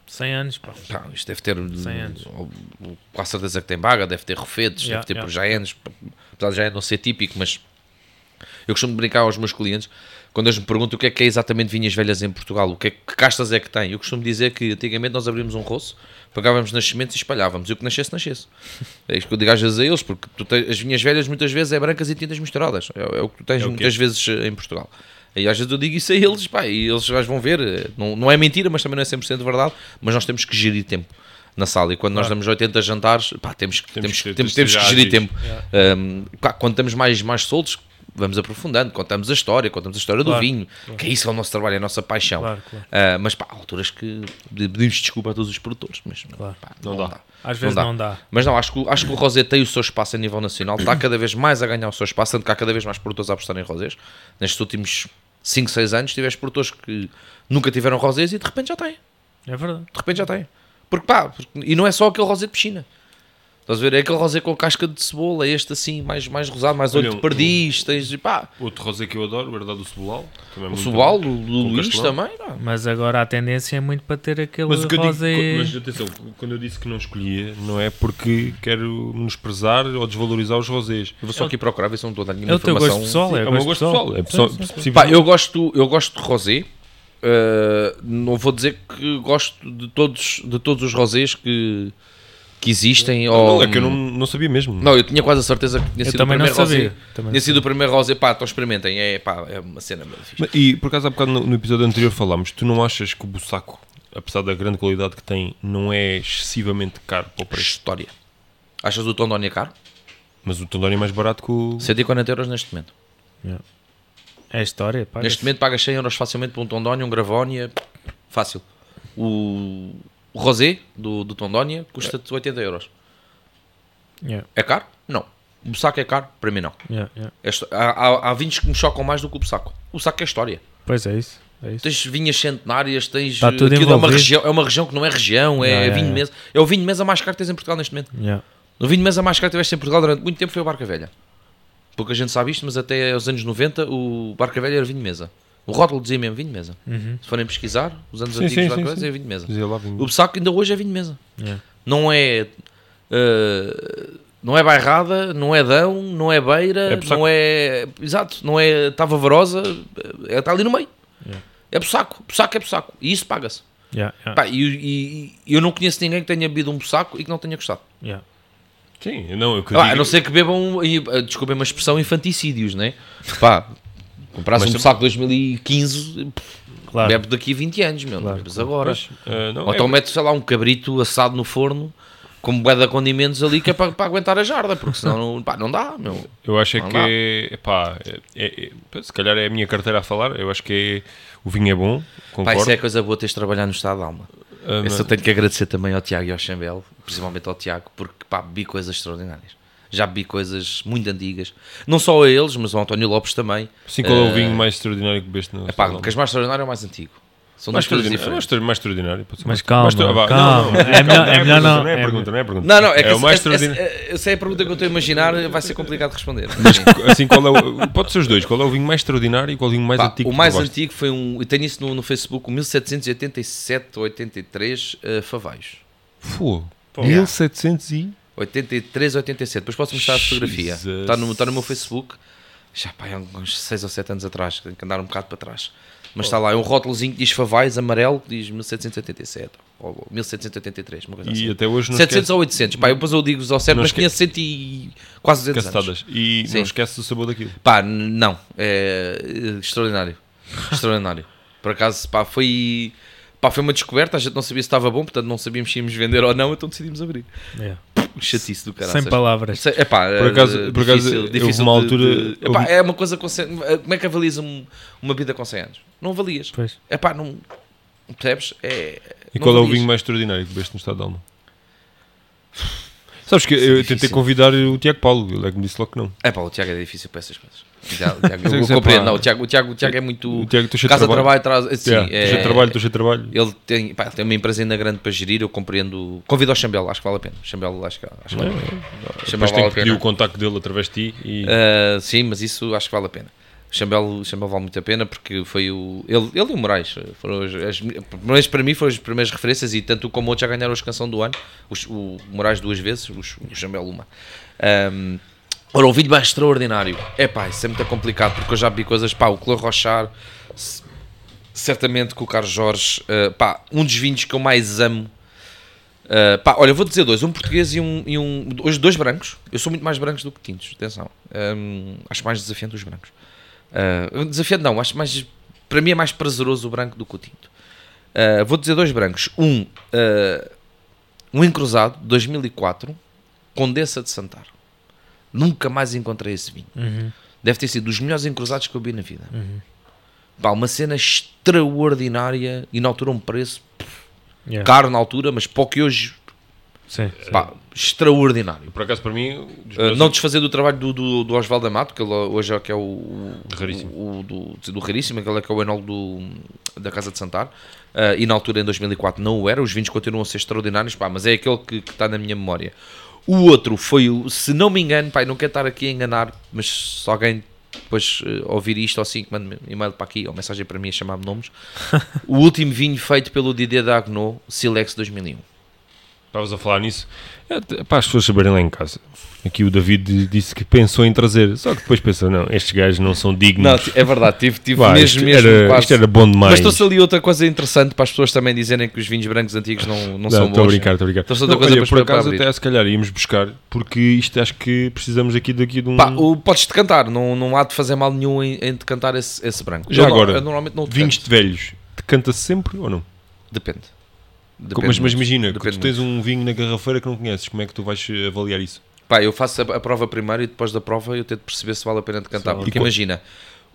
100 anos, pá. pá, isto deve ter, 100 anos. com a certeza que tem baga, deve ter rofetes, Yeah, deve ter yeah. projaenos, apesar de já não ser típico, mas eu costumo brincar aos meus clientes, quando eles me perguntam o que é que é exatamente vinhas velhas em Portugal, o que, é, que castas é que tem, eu costumo dizer que antigamente nós abrimos um roço, pegávamos nas sementes e espalhávamos, e o que nascesse, nascesse. É isto que eu digo às vezes a eles, porque tu tens- as vinhas velhas muitas vezes é brancas e tintas misturadas, é, é o que tu tens É muitas vezes eh, em Portugal. E às vezes eu digo isso a eles, pá, e eles vão ver, eh, não, não é mentira, mas também não é 100% verdade, mas nós temos que gerir tempo na sala, e quando nós Claro. damos 80 jantares, pá, temos, que- Temos temos, que- temos, temos que gerir tempo. Um, pá, quando estamos mais, mais soltos, vamos aprofundando, contamos a história, contamos a história do Claro, vinho, que é isso que é o nosso trabalho, é a nossa paixão. Claro, claro. Uh, mas pá, há alturas que pedimos desculpa a todos os produtores, mas Claro. pá, Não dá. Às vezes dá. não dá. Mas não, acho que, o- acho que o rosé tem o seu espaço a nível nacional, está cada vez mais a ganhar o seu espaço, tanto que há cada vez mais produtores a apostar em rosés. Nestes últimos 5, 6 anos, tiveste produtores que nunca tiveram rosés e de repente já têm. É verdade. De repente já têm. Porque pá, porque- e não é só aquele rosé de piscina. Estás a ver? É aquele rosé com casca de cebola, este assim, mais, mais rosado, mais olho Olha, de perdiz, tens, pá, Outro rosé que eu adoro, o herdado do Cebolal. é o o do Com Luís castelão. também, pá. Mas agora a tendência é muito para ter aquele Mas o que eu digo, rosé. mas atenção, quando eu disse que não escolhia, não é porque quero menosprezar ou desvalorizar os rosés. Eu vou só aqui procurar ver se não estou a dar nenhuma É o teu informação. gosto pessoal, é, É o meu gosto pessoal. pessoal. É pessoal Pá, eu gosto, eu gosto de rosé. Uh, não vou dizer que gosto de todos, de todos os rosés que, que existem. Não, ou, é que eu não, não sabia mesmo. Não, eu tinha quase a certeza que tinha Eu sido o também não primeiro rosé. Tinha sido o primeiro rosé, pá, então experimentem. É, pá, é uma cena. Mas- E por acaso há bocado no, no episódio anterior falámos, tu não achas que o Bussaco, apesar da grande qualidade que tem, não é excessivamente caro para o preço? História. Achas o Tondónia caro? Mas o Tondoni é mais barato que o... 140 euros neste momento. É a história, pá. Neste momento pagas 100 euros facilmente por um Tondónia, um Gravónia, fácil. O, o Rosé do, do Tondónia custa-te 80 euros. Yeah, É caro? Não. O saco é caro? Para mim não. yeah, yeah. É há, há, há vinhos que me chocam mais do que o saco. O saco é história. Pois é isso. É isso. Tens vinhas centenárias, tens. Está tudo aquilo é uma, região, é uma região que não é região, é Yeah, vinho mesa. É o vinho de mesa mais caro que tens em Portugal neste momento. O vinho de mesa mais caro que tiveste em Portugal durante muito tempo foi o Barca Velha. Pouca gente sabe isto, mas até aos anos 90 o Barca Velha era vinho de mesa. O rótulo dizia mesmo vinho de mesa. Uhum. Se forem pesquisar, os anos Sim, antigos sim, sim, sim. dizia vinho de mesa. Dizia lá, vinho. O Besaco ainda hoje é vinho de mesa. Yeah. Não é. eh, não é bairrada, não é Dão, não é Beira, É não é. Exato, não é Tava Varosa, é, está ali no meio. Yeah. É Bussaco, Bussaco é Bussaco. E isso paga-se. Yeah, yeah, Pá, e, e- e eu não conheço ninguém que tenha bebido um Bussaco e que não tenha gostado. yeah. Sim, não, eu que Ah, digo- a não ser que bebam, eh, desculpem uma expressão, infanticídios, né? <laughs> Pá, comprasse Mas um tam- Bussaco 2015, Claro. bebe daqui a 20 anos, meu. Claro. Bebes agora. Pois, eh, não, Ou é- então mete, sei lá, um cabrito assado no forno com bué de condimentos ali que é para, <laughs> para aguentar a jarda, porque senão não, pá, não dá, meu. Eu acho é que é, pá, é- é- é- se calhar é a minha carteira a falar, eu acho que é, o vinho é bom, Pá, concordo. isso é coisa boa teres de trabalhar no estado de alma. Ah, eu tenho que agradecer também ao Tiago e ao Chambel, principalmente ao Tiago, porque pá, bebi coisas extraordinárias. Já bebi coisas muito antigas. Não só a eles, mas ao António Lopes também. Sim, qual é o Eh, vinho mais extraordinário que bebeste no É pá, Estado? o que és mais extraordinário é o mais antigo. São mais duas coisas extraordinário, mais diferentes. extra- mais extraordinário. pode ser Mas mais- calma, mais extra- vá, calma. não, não, É melhor- é melhor pergunta, não- Não é é- pergunta, não é pergunta. Não, não, é que o mais extraordinário. essa- essa é a pergunta que eu estou a imaginar, vai ser complicado de responder. <laughs> Assim, qual é o, pode ser os dois. Qual é o vinho mais extraordinário e qual é o vinho mais Pá, antigo o mais antigo foi um. Eu tenho isso no, no Facebook, o 1787 ou 83 uh, Favaios. Fogo. Yeah. 1700 e... 83 ou 87. Depois posso mostrar a fotografia. Jesus. Está no, está no meu Facebook. Já pá, há uns 6 ou 7 anos atrás. Tenho que andar um bocado para trás. Mas está lá, é um rótulozinho que diz Favais amarelo que diz 1787 ou 1783, uma coisa E assim. até hoje não 700 ou 800, pá, eu depois eu digo ao certo, Não mas esque- tinha 100 e quase 200 anos. cacetadas. E Sim. não esquece o sabor daquilo. Pá, não, é eh, extraordinário. <laughs> Extraordinário. Por acaso, pá, foi, pá, foi uma descoberta. A gente não sabia se estava bom, portanto não sabíamos se íamos vender ou não, então decidimos abrir. Yeah. <laughs> Chatice do caralho. Sem palavras. É pá, Por acaso- por acaso, houve uma altura- epá, houve- é uma coisa com 100, Como é que avalias um- uma vida com 100 anos? Não avalias. Pois. É pá, não. Percebes? É, E qual é o avalias. vinho mais extraordinário que bebeste no estado de alma? Sabes que eu tentei difícil. convidar o Tiago Paulo, ele é que me disse logo que não. É pá, o Tiago é difícil para essas coisas. Tiago, o Tiago- é eu compreendo. Não, o Tiago, o, Tiago, o Tiago é muito. O Tiago, Casa trabalho. trabalho, traz. Assim, Yeah, é- trabalho, de trabalho. Ele tem, pá, ele tem uma empresa ainda grande para gerir, eu compreendo. Convido ao Chambel, acho que vale a pena. Chambel, acho que, acho que vale a pena. Chambel vale a que pedir pena. o contacto dele através de ti e... Ah, sim, mas isso acho que vale a pena. O Chambel, Chambel vale muito a pena porque foi o. Ele, ele e o Moraes foram as, as, para mim foram as primeiras referências e tanto como o outro já ganharam a canção do ano. Os- O, Moraes duas vezes, o, o Chambel uma. Ahm, ora, o vídeo mais extraordinário. É pá, isso é muito complicado porque eu já vi coisas. Pá, o Clor Rochar, c- certamente com o Carlos Jorge, ah, pá, um dos vinhos que eu mais amo. Uh, pá, olha, vou dizer dois, um português e um, e um hoje dois brancos. Eu sou muito mais brancos do que tintos, atenção. Um, acho mais desafiante os brancos. Uh, desafiante não, acho mais para mim é mais prazeroso o branco do que o tinto. Uh, vou dizer dois brancos, um uh, um encruzado 2004 Condessa de Santar. Nunca mais encontrei esse vinho. Uhum. Deve ter sido dos melhores encruzados que eu vi na vida. Uhum. Pá, uma cena extraordinária e na altura um preço Yeah. caro na altura, mas para o que hoje Sim. Pá, extraordinário. Por acaso, para mim, dos Uh, meus- não desfazer do trabalho do, do, do Osvaldo Amato, que ele hoje é que é o, o, Raríssimo. o- do, do Raríssimo, aquele é que é o enólogo do, da Casa de Santar, uh, e na altura em 2004 não o era, os vinhos continuam a ser extraordinários, pá, mas é aquele que que está na minha memória. O outro foi o, se não me engano, eu não quero estar aqui a enganar, mas se alguém depois uh, ouvir isto ou assim, que mande e-mail para aqui ou mensagem para mim a chamar-me nomes, <laughs> o último vinho feito pelo Didier Dagnot, Silex 2001. Estavas a falar nisso. É, para as pessoas saberem lá em casa. Aqui o David disse que pensou em trazer, só que depois pensou, não, estes gajos não são dignos. Não, é verdade, tive, tive mesmo, isto, mesmo era, quase- isto era bom demais. Mas trouxe ali outra coisa interessante para as pessoas também dizerem que os vinhos brancos antigos não, não, Não, são estou a bons. brincar, estou a brincar. Trouxe outra Não, coisa olha, por acaso até se calhar íamos buscar, porque isto acho que precisamos aqui daqui de um... Pá, o, podes decantar, não, não há de fazer mal nenhum em, em decantar esse, esse branco. Já Eu agora, eu normalmente não vinhos de velhos, decanta-se sempre ou não? Depende. Depende mas, mas imagina, que Depende tu tens um vinho na garrafeira que não conheces, como é que tu vais avaliar isso? Pá, eu faço a, a prova primeiro e depois da prova eu tento perceber se vale a pena decantar. Sim. Porque E imagina,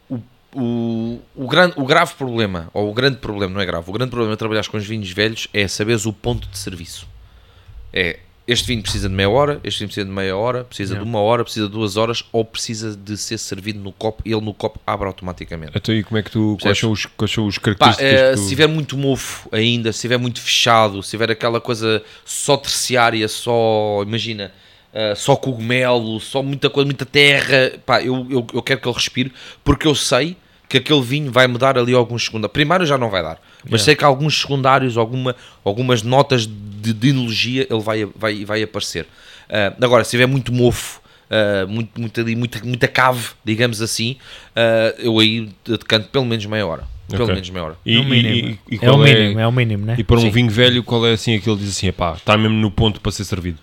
o, o, o, grande, o grave problema, ou o grande problema, não é grave, o grande problema de trabalhar com os vinhos velhos é saberes o ponto de serviço. É, este vinho precisa de meia hora, este vinho precisa de meia hora, precisa Yeah. de uma hora, precisa de duas horas, ou precisa de ser servido no copo e ele no copo abre automaticamente. Então, e como é que tu, quais são, os, quais são os Pá, características eh, que tu... se tiver muito mofo ainda, se tiver muito fechado, se tiver aquela coisa só terciária, só, imagina, eh, só cogumelo, só muita coisa, muita terra, pá, eu, eu, eu quero que ele respire, porque eu sei que aquele vinho vai me dar ali alguns secundários. Primário já não vai dar, mas Yeah. sei que alguns secundários, alguma, algumas notas de, de enologia, ele vai, vai, vai aparecer. Eh, agora, se tiver muito mofo, Uh, muito, muito ali, muita, muita cave, digamos assim, uh, eu aí decanto pelo menos meia hora. Pelo Ok. menos meia hora. E, É o mínimo. e- e é o mínimo, é o mínimo, né? E para um Sim. vinho velho, qual é assim aquele que diz assim, pá, está mesmo no ponto para ser servido?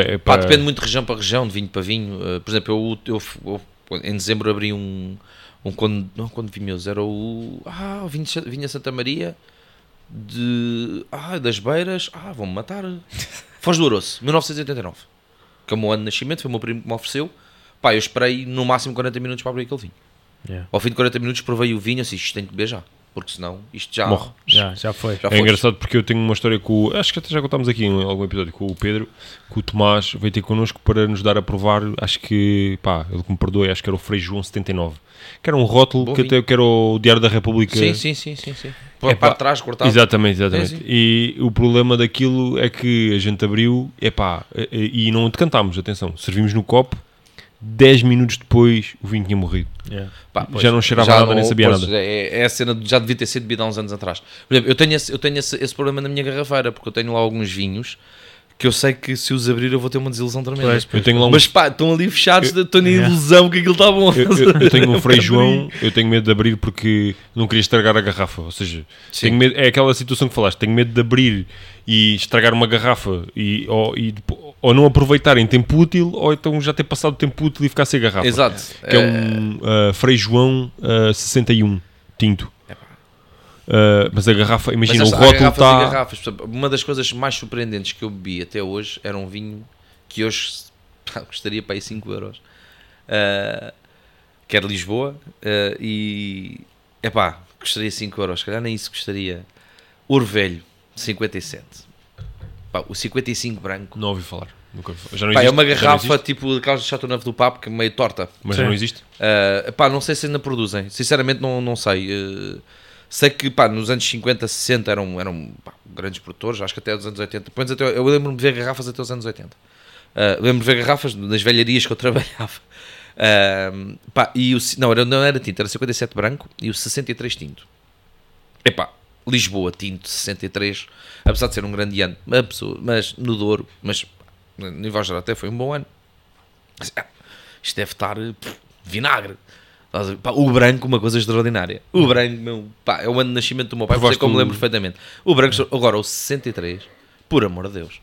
É? Pá, Pá, depende muito de região para região, de vinho para vinho. Uh, por exemplo, eu, eu- eu- em dezembro abri um, um quando, não, quando era o ah, vinho, Vinha Santa Maria de ah, das Beiras, ah, vão-me matar. <laughs> Foz do Aroço, 1989. Que é o meu ano de nascimento, foi o meu primo que me ofereceu. Pá, eu esperei no máximo 40 minutos para abrir aquele vinho. Yeah. Ao fim de 40 minutos provei o vinho assim, isto tem que beber já. Porque senão isto já Morre. Já, já foi. Já É foste. engraçado porque eu tenho uma história com o. Acho que até já contámos aqui em algum episódio com o Pedro, que o Tomás veio ter connosco para nos dar a provar. Acho que, pá, ele que me perdoe, acho que era o Frei João 79, que era um rótulo Bom que até que era o Diário da República. Sim, sim, sim, sim, sim. É para pá, trás, cortado. Exatamente, exatamente. Sim. E o problema daquilo é que a gente abriu, epá, e e não decantámos, atenção, servimos no copo, 10 minutos depois o vinho tinha morrido. Yeah. Pá, Já não cheirava nada, nem sabia pois, nada. É, é a cena, de- já devia ter sido bebida há uns anos atrás. Por exemplo, eu tenho, esse, eu tenho esse, esse problema na minha garrafeira, porque eu tenho lá alguns vinhos que eu sei que se os abrir eu vou ter uma desilusão tremenda. Pois, Eu tenho lá um Mas pá, estão ali fechados, estou na Yeah. ilusão que aquilo está bom. Eu, eu- eu tenho um <laughs> Frei João, eu tenho medo de abrir porque não queria estragar a garrafa. Ou seja, Sim. tenho medo, é aquela situação que falaste, tenho medo de abrir e estragar uma garrafa e, ou, e ou não aproveitar em tempo útil, ou então já ter passado o tempo útil e ficar sem garrafa. Exato. Que é um uh, Frei João uh, 61 tinto. Uh, mas a garrafa, Mas imagina, o esta- há rótulo está. garrafas. Exemplo, Uma das coisas mais surpreendentes que eu bebi até hoje era um vinho que hoje <laughs> custaria para aí 5 euros. Ah, que era Lisboa. ah, e. Epá, custaria 5 euros. Se calhar nem isso custaria. Ouro Velho, 57. Pá, o 55 branco. Não ouvi falar. Nunca ouvi falar. Já não Pá, é existe? uma Já não garrafa tipo daquelas de Chateauneuf do Papo, que é meio torta. Mas Sim. já não existe? Uh, pá, não sei se ainda produzem, sinceramente não, não sei. Uh, sei que pá, nos anos 50, 60 eram, eram pá, grandes produtores, acho que até os anos 80. Pelo menos até, eu lembro-me de ver garrafas até os anos 80. Uh, lembro-me de ver garrafas nas velharias que eu <laughs> trabalhava. Uh, pá, e o, não, era, não era tinto, era 57 branco e o 63 tinto. Epá, Lisboa tinto 63, apesar de ser um grande ano, mas, no Douro, mas no nível geral até foi um bom ano. Ah, isto deve estar pff, vinagre. A o branco, uma coisa extraordinária. O branco, meu, pá, é o ano de nascimento do meu pai, por é eu me lembro perfeitamente. O branco, agora o 63, por amor de Deus,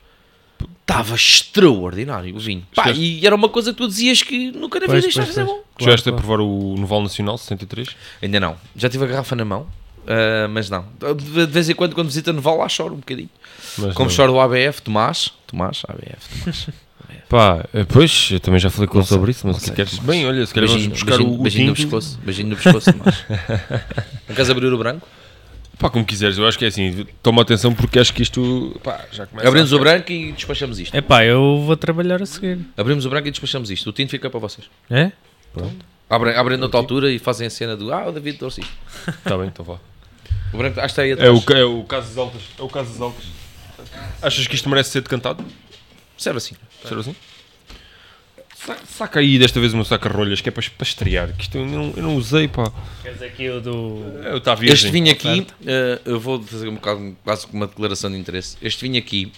estava extraordinário o vinho. Pá, Esquece. e era uma coisa que tu dizias que nunca na vida isto vai pois. bom. Chegaste a claro. provar o Noval Nacional 63? Ainda não. Já tive a garrafa na mão, ah, mas não. De vez em quando, quando visita Noval, lá choro um bocadinho. Mas Como não. choro o ABF, Tomás. Tomás, ABF, Tomás. <laughs> Pá, eh, pois, eu também já falei com ele sobre isso, mas o que sei, queres? mas- Bem, olha, se calhar vamos buscar beijinho, o, o beijinho no tinto. pescoço. Beijinho no pescoço, Tomás. <laughs> não queres abrir o branco? Pá, como quiseres, eu acho que é assim, toma atenção porque acho que isto pá, já começa Abrimos a... o branco e despachamos isto. Epá, eu vou trabalhar a seguir. Abrimos o branco e despachamos isto. O tinto fica para vocês. É? Abrem, abrem noutra altura e fazem a cena do Ah, o David trouxe isto. <laughs> Tá bem, então vá. O branco, acho que está aí É atrás. o, é o Casas Altas. É o Casas Altas. Achas que isto merece ser decantado? Serve assim. Será assim? Sa- Saca aí desta vez o meu saca-rolhas que é para, para estrear. Que isto eu não, eu não usei, pá. Queres aqui o do. Eu está virgem. Este vinho aqui, eh, eu vou fazer um bocado, quase como uma declaração de interesse. Este vinho aqui,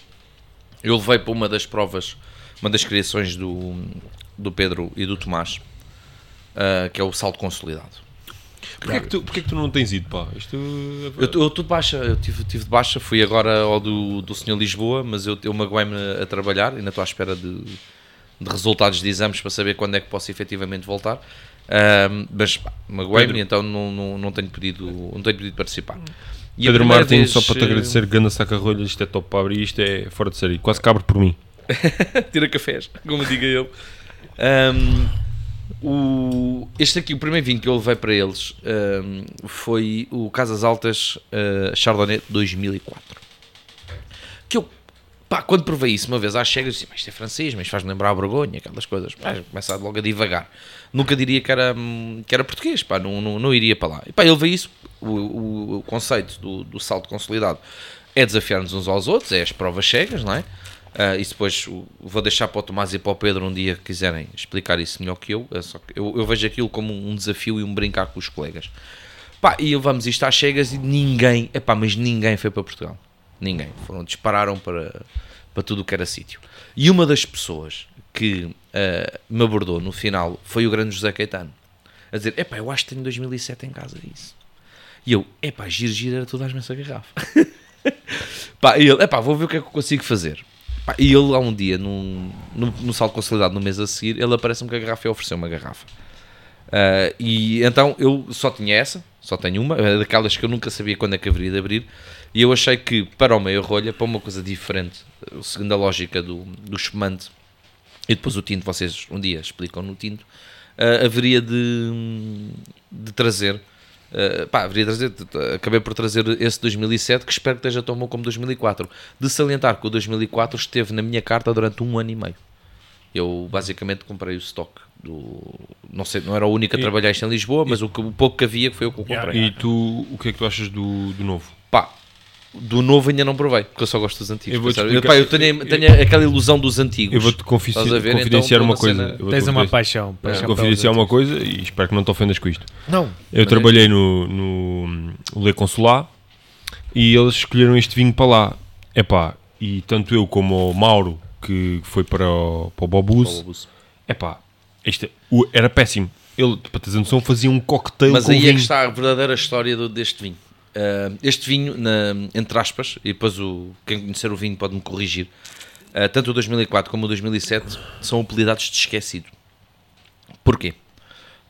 eu levei para uma das provas, uma das criações do, do Pedro e do Tomás, eh, que é o salto consolidado. Porquê, que tu, porquê que tu não tens ido, pá? Isto... Eu estou de baixa, eu tive, tive de baixa, fui agora ao do, do Senhor Lisboa, mas eu, eu magoei-me a trabalhar, ainda estou à espera de, de resultados de exames para saber quando é que posso efetivamente voltar. Ahm, mas magoei-me, então não, não, não, tenho pedido, não tenho pedido participar. E Pedro Martins, vez, só para te eh, agradecer, ganda saca-rolhas, isto é top para abrir, isto é fora de série. Quase cabre por mim. <laughs> tira cafés, como diga eu. Ahm, o, este aqui, o primeiro vinho que eu levei para eles ahm, foi o Casas Altas ah, Chardonnay 2004. Que eu, pá, quando provei isso uma vez às cegas, disse, mas isto é francês, mas faz-me lembrar a Borgonha, aquelas coisas. Pá, começa logo a divagar. Nunca diria que era, hum, que era português, pá, não, não, não iria para lá. E pá, ele veio isso, o, o, o conceito do, do salto consolidado é desafiar-nos uns aos outros, é as provas cegas, não é? Ah, isso depois vou deixar para o Tomás e para o Pedro um dia que quiserem explicar isso melhor que eu. É eu, eu vejo aquilo como um desafio e um brincar com os colegas. Pá, e levamos isto às cegas e ninguém, epá, mas ninguém foi para Portugal. Ninguém. Foram, dispararam para, para tudo o que era sítio. E uma das pessoas que ah, me abordou no final foi o grande José Caetano. A dizer, epá, eu acho que tenho 2007 em casa isso. E eu, epá, giro, giro, era toda a essa garrafa. <laughs> Pá, e ele, epá, vou ver o que é que eu consigo fazer. E ele, há um dia, num, no, no salto consolidado, no mês a seguir, ele aparece-me com a garrafa e ofereceu uma garrafa. Ah, e então eu só tinha essa, só tenho uma, é daquelas que eu nunca sabia quando é que haveria de abrir. E eu achei que para o meio rolha, para uma coisa diferente, segundo a lógica do, do espumante, e depois o tinto, vocês um dia explicam no tinto, ah, haveria de, de trazer. Ah, pá, trazer, acabei por trazer esse 2007 que espero que esteja tão bom como 2004. De salientar que o 2004 esteve na minha carta durante um ano e meio. Eu basicamente comprei o stock do. Não sei, não era o único a trabalhar isto em Lisboa, mas o, que, o pouco que havia foi o que eu comprei. E tu, o que é que tu achas do, do novo? Pá, do novo ainda não provei, porque eu só gosto dos antigos. Eu percebes? explicar- Pá, eu tenho, tenho aquela ilusão dos antigos. Eu vou-te a ver? confidenciar Então, uma coisa. Eu Tens uma paixão. paixão confidenciar uma coisa e espero que não te ofendas com isto. Não. Eu Maneiro. trabalhei no, no Le Consular e eles escolheram este vinho para lá. Epá, e tanto eu como o Mauro, que foi para o, para o Bobus, epá, este, o- era péssimo. Ele, para teres a noção, fazia um cocktail Mas com aí é vinho. que está a verdadeira história do- deste vinho. Ah, este vinho, na- entre aspas, e depois o, quem conhecer o vinho pode-me corrigir, ah, tanto o 2004 como o 2007 são apelidados de esquecido. Porquê?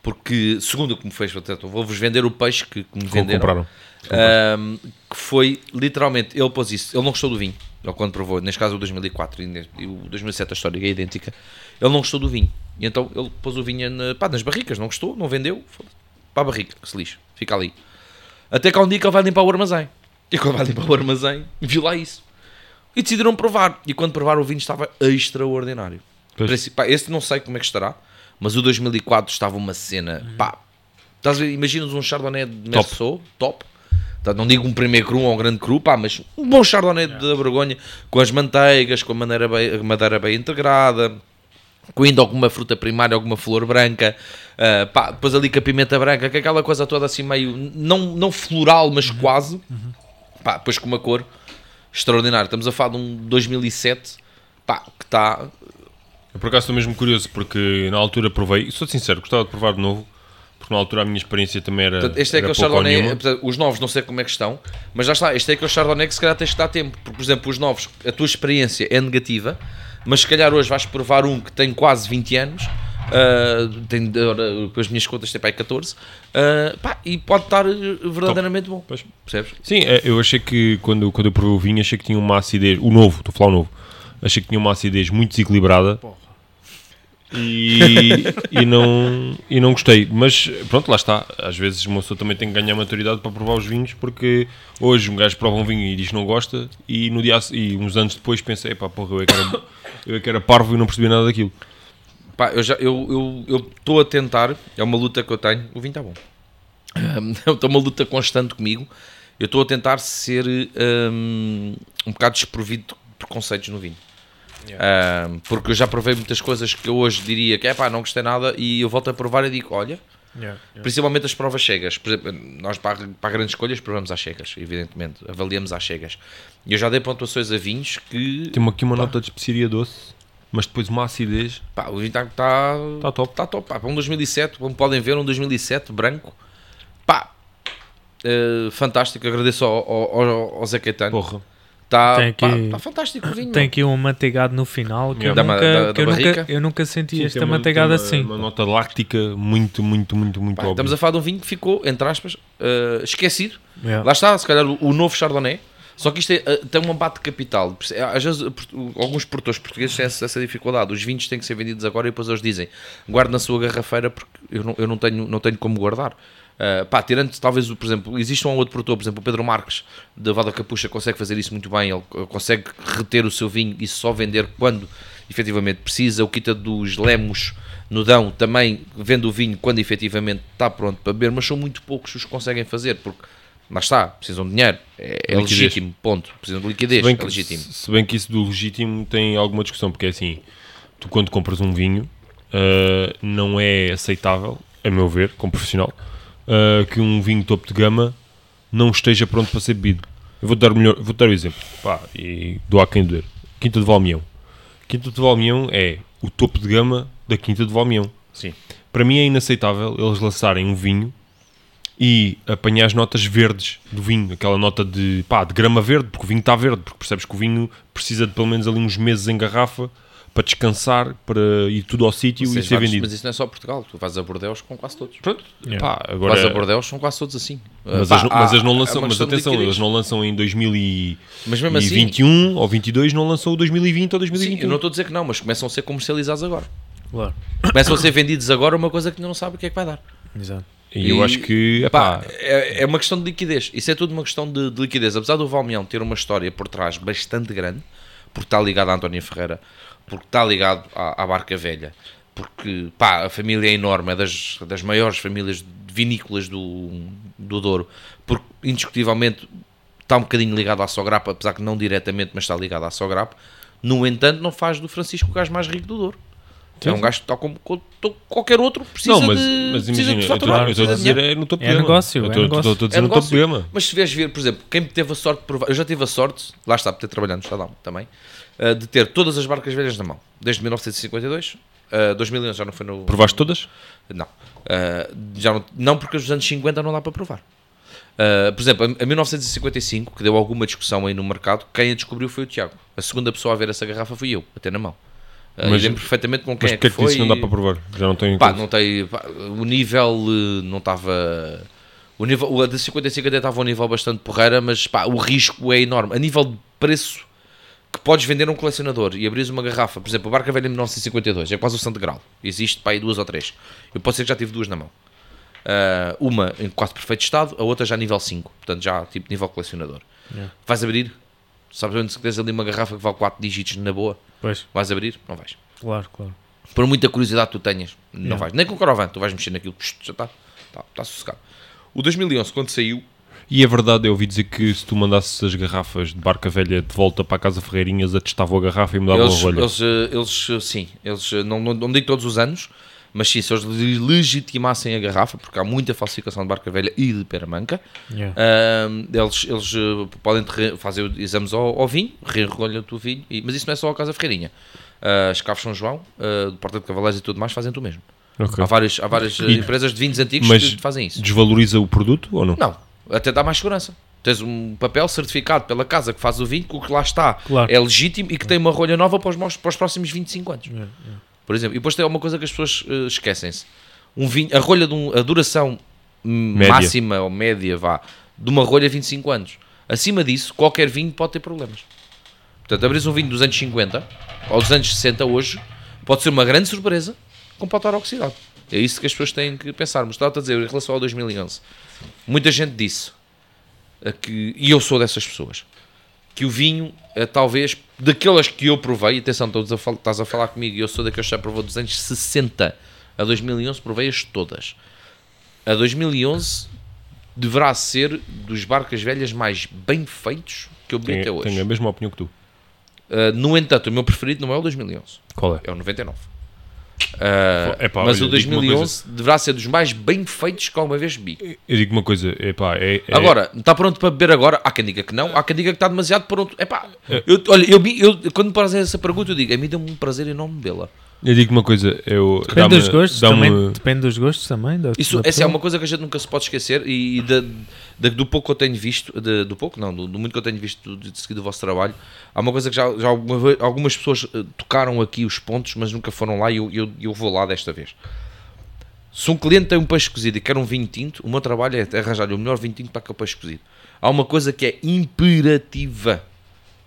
Porque, segundo o que me fez, vou-vos vender o peixe que, que me venderam. compraram. Ahm, que foi literalmente, ele pôs isso, ele não gostou do vinho, ele quando provou, neste caso o 2004 e o 2007 a história é idêntica, ele não gostou do vinho, e então ele pôs o vinho na- pá, nas barricas, não gostou, não vendeu, para a barrica, que se lixe, fica ali. Até que há um dia que ele vai limpar o armazém, e quando vai limpar o armazém, viu lá isso, e decidiram provar, e quando provaram o vinho estava extraordinário. Pois. Pá, Este não sei como é que estará, mas o 2004 estava uma cena, pá, estás a ver, imaginas um Chardonnay de Top. Merceau, top, Portanto, não digo um primeiro cru ou um grande cru, pá, mas um bom chardonnay da Borgonha, com as manteigas, com a madeira bem, a madeira bem integrada, com ainda alguma fruta primária, alguma flor branca, ah, pá, depois ali com a pimenta branca, com aquela coisa toda assim meio, não, não floral, mas quase, pá, depois com uma cor extraordinária. Estamos a falar de um 2007, pá, que está... Eu por acaso estou mesmo curioso porque na altura provei, e sou sincero, gostava de provar de novo, porque na altura a minha experiência também era. Portanto, este é era pouco ou Chardonnay, portanto, os novos não sei como é que estão, mas já está, este é aquele Chardonnay que se calhar tens que dar tempo, porque por exemplo, os novos, a tua experiência é negativa, mas se calhar hoje vais provar um que tem quase 20 anos, ah, tem, com as minhas contas tem para aí 14, ah, pá, e pode estar eh, verdadeiramente bom, Pois. percebes? Sim, é, eu achei que quando, quando eu provei o vinho, achei que tinha uma acidez, o novo, estou a falar o novo, achei que tinha uma acidez muito desequilibrada. E, e, não, e não gostei. Mas pronto, lá está. Às vezes uma pessoa também tem que ganhar maturidade para provar os vinhos, porque hoje um gajo prova um vinho e diz que não gosta, e, no dia, e uns anos depois pensei, pá, porra, eu é que era, eu é que era parvo e não percebi nada daquilo. Pá, eu já eu eu estou a tentar, é uma luta que eu tenho. O vinho está bom. <laughs> Um, é uma luta constante comigo. Eu estou a tentar ser um, um bocado desprovido de preconceitos no vinho. Um, porque eu já provei muitas coisas que eu hoje diria que é pá, não gostei nada, e eu volto a provar e digo: olha, Yeah, yeah. principalmente as provas cegas. Por exemplo, nós para, para grandes escolhas provamos às cegas, evidentemente, avaliamos às cegas. E eu já dei pontuações a vinhos que Tem aqui uma nota de especiaria doce, mas depois uma acidez. Pá, o vinho está tá, Tá top. Tá top. Pá, para um 2007, como podem ver, um 2007 branco. Pá, eh, fantástico. Agradeço ao, ao, ao, ao Zé Caetano. Porra. Está Tem pá, aqui- tá fantástico o vinho. Tem aqui um manteigado no final que eu, Da nunca, da- que da eu, nunca, barrica? eu nunca senti Sim, esta uma- manteigada assim. uma, nota láctica muito, muito, muito, muito Pá, óbvia. estamos a falar de um vinho que ficou, entre aspas, eh, esquecido. Yeah. Lá está, se calhar, o, o novo Chardonnay. Só que isto é, eh, tem um abate de capital. É, Às vezes, alguns produtores portugueses têm essa, essa dificuldade. Os vinhos têm que ser vendidos agora e depois eles dizem guarde na sua garrafeira porque eu não, eu não, tenho, não tenho como guardar. Uh, pá, tirando talvez, o- por exemplo, existe um outro produtor, por exemplo, o Pedro Marques da Vada Capucha consegue fazer isso muito bem. Ele consegue reter o seu vinho e só vender quando efetivamente precisa. O Quita dos Lemos no Dão também vende o vinho quando efetivamente está pronto para beber, mas são muito poucos os que conseguem fazer porque lá está, precisam de dinheiro, é, é legítimo, ponto. Precisam de liquidez, Se bem, é que, legítimo. se bem que isso do legítimo tem alguma discussão, porque é assim, tu quando compras um vinho, ah, não é aceitável, a meu ver, como profissional, ah, que um vinho topo de gama não esteja pronto para ser bebido. Eu vou dar o melhor, vou dar o exemplo, pá, e dou a quem doer. Quinta de Valmião. Quinta de Valmião é o topo de gama da Quinta de Valmião. Sim. Para mim é inaceitável eles lançarem um vinho e apanhar as notas verdes do vinho, aquela nota de, pá, de grama verde, porque o vinho está verde, porque percebes que o vinho precisa de pelo menos ali uns meses em garrafa para descansar, para ir tudo ao sítio e ser vendido. Mas isso não é só Portugal, tu vais a Bordeus com quase todos. Pronto, Yeah. pá, Vais a agora... Bordeus são quase todos assim. Mas, Pá, eles, não- há- mas eles não lançam, mas atenção, eles não lançam em 2021 Mas mesmo assim, ou 22, não lançam o 2020 ou sim, 2021. eu não estou a dizer que não, mas começam a ser comercializados agora. Claro. Começam a ser vendidos agora uma coisa que ainda não sabe o que é que vai dar. Exato. E eu acho que, Pá, epá, é, é uma questão de liquidez. Isso é tudo uma questão de, de liquidez. Apesar do Valmião ter uma história por trás bastante grande, porque está ligado a António Ferreira, porque está ligado à, à Barca Velha, porque pá, a família é enorme, é das, das maiores famílias vinícolas do, do Douro, porque indiscutivelmente está um bocadinho ligado à Sograpa, apesar que não diretamente, mas está ligado à Sograpa. No entanto, não faz do Francisco o gajo mais rico do Douro. Sim, é um gajo que, tal como qualquer outro, precisa não, mas, de, mas precisa imagina, de eu estou- faturar, eu estou a precisa de dizer é no topo É de gama. negócio, Eu é estou- negócio. estou- estou a dizer É no de negócio. gama. Mas se vês ver, por exemplo, quem teve a sorte de provar, eu já tive a sorte, lá está, por ter trabalhado no Estadão também, eh, de ter todas as barcas velhas na mão, desde 1952, eh, 2011 já não foi no. Provaste todas? Não. Eh, já não, não, porque os anos 50 não dá para provar. Eh, por exemplo, em 1955, que deu alguma discussão aí no mercado, quem a descobriu foi o Tiago. A segunda pessoa a ver essa garrafa fui eu, até na mão. Uh, Mas- lembro perfeitamente com quem Mas é que é que foi. disse que não dá para provar? Já não tenho... Pá, não tem. pá, o nível não estava. O nível, o de 55 até estava a um nível bastante porreira, mas pá, o risco é enorme. A nível de preço que podes vender a um colecionador e abris uma garrafa, por exemplo, a Barca Velha em 1952, é quase o Santo Grau. Existe pá, aí duas ou três. Eu posso ser que já tive duas na mão. Ah, uma em quase perfeito estado, a outra já nível 5, portanto já tipo nível colecionador. Yeah. Vais abrir, sabes onde se tens ali uma garrafa que vale 4 dígitos na boa, Pois, vais abrir? Não vais. claro, claro. Por muita curiosidade que tu tenhas, não Yeah. vais. Nem com o Caravan, tu vais mexer naquilo, já está, está, está sossegado. O 2011, quando saiu, E é verdade, eu ouvi dizer que se tu mandasses as garrafas de barca velha de volta para a Casa Ferreirinhas, atestavam a garrafa e mudavam eles, a rolha. eles, eh, eles, eh, sim, eles, eh, não, não, não digo todos os anos, mas sim, se eles le- legitimassem a garrafa, porque há muita falsificação de barca velha e de peramanca, Yeah. eles, eles podem fazer exames ao, ao vinho, reenrolham-te o vinho, e- mas isso não é só a Casa Ferreirinha. Ah, as Caves São João, uh, Porta de Cavaleiros e tudo mais, fazem tu mesmo. Ok. Há várias, há várias E- empresas de vinhos antigos Mas que fazem isso. Desvaloriza o produto ou não? Não, até dá mais segurança. Tens um papel certificado pela casa que faz o vinho, que o que lá está Claro. é legítimo e que tem uma rolha nova para os, para os próximos 25 anos. Yeah, yeah. Por exemplo, e depois tem uma coisa que as pessoas eh, esquecem-se: um vinho, a rolha de um- a duração Média. máxima ou média vá, de uma rolha é 25 anos. Acima disso, qualquer vinho pode ter problemas. Portanto, abres um vinho dos anos 50 ou dos anos 60 hoje, Pode ser uma grande surpresa com potar oxidado. É isso que as pessoas têm que pensar. Mas estava a dizer, em relação ao 2011, muita gente disse, que, e eu sou dessas pessoas, que o vinho, é, talvez, daquelas que eu provei, atenção, estás a, estás a falar comigo, e eu sou daqueles que já provou dos anos 60 a 2011, provei-as todas. A 2011 deverá ser dos barcas velhas mais bem feitos que eu bebi até hoje. tenho a mesma opinião que tu. Uh, no entanto, o meu preferido não é o 2011, Qual é? é o 99. Uh, Epá, mas olha, o digo uma 2011 deverá ser dos mais bem feitos que alguma vez bebi. Eu digo uma coisa, epá, é, é, Agora, está pronto para beber agora? Há quem diga que não, há quem diga que está demasiado pronto. Epá, eu, olha, eu, eu, quando me fazem essa pergunta, eu digo: a mim dá-me um prazer enorme bebê-la. Eu digo uma coisa, eu Depende dos gostos também. Depende dos gostos também. Da, Isso, da essa é pessoa. uma coisa que a gente nunca se pode esquecer e, e da- da- do pouco que eu tenho visto, de- do pouco não, do, do muito que eu tenho visto de, de seguir do vosso trabalho, há uma coisa que já, já alguma vez- algumas pessoas eh, tocaram aqui os pontos, mas nunca foram lá e eu, eu, eu vou lá desta vez. Se um cliente tem um peixe cozido e quer um vinho tinto, o meu trabalho é arranjar-lhe o melhor vinho tinto para aquele peixe cozido. Há uma coisa que é imperativa.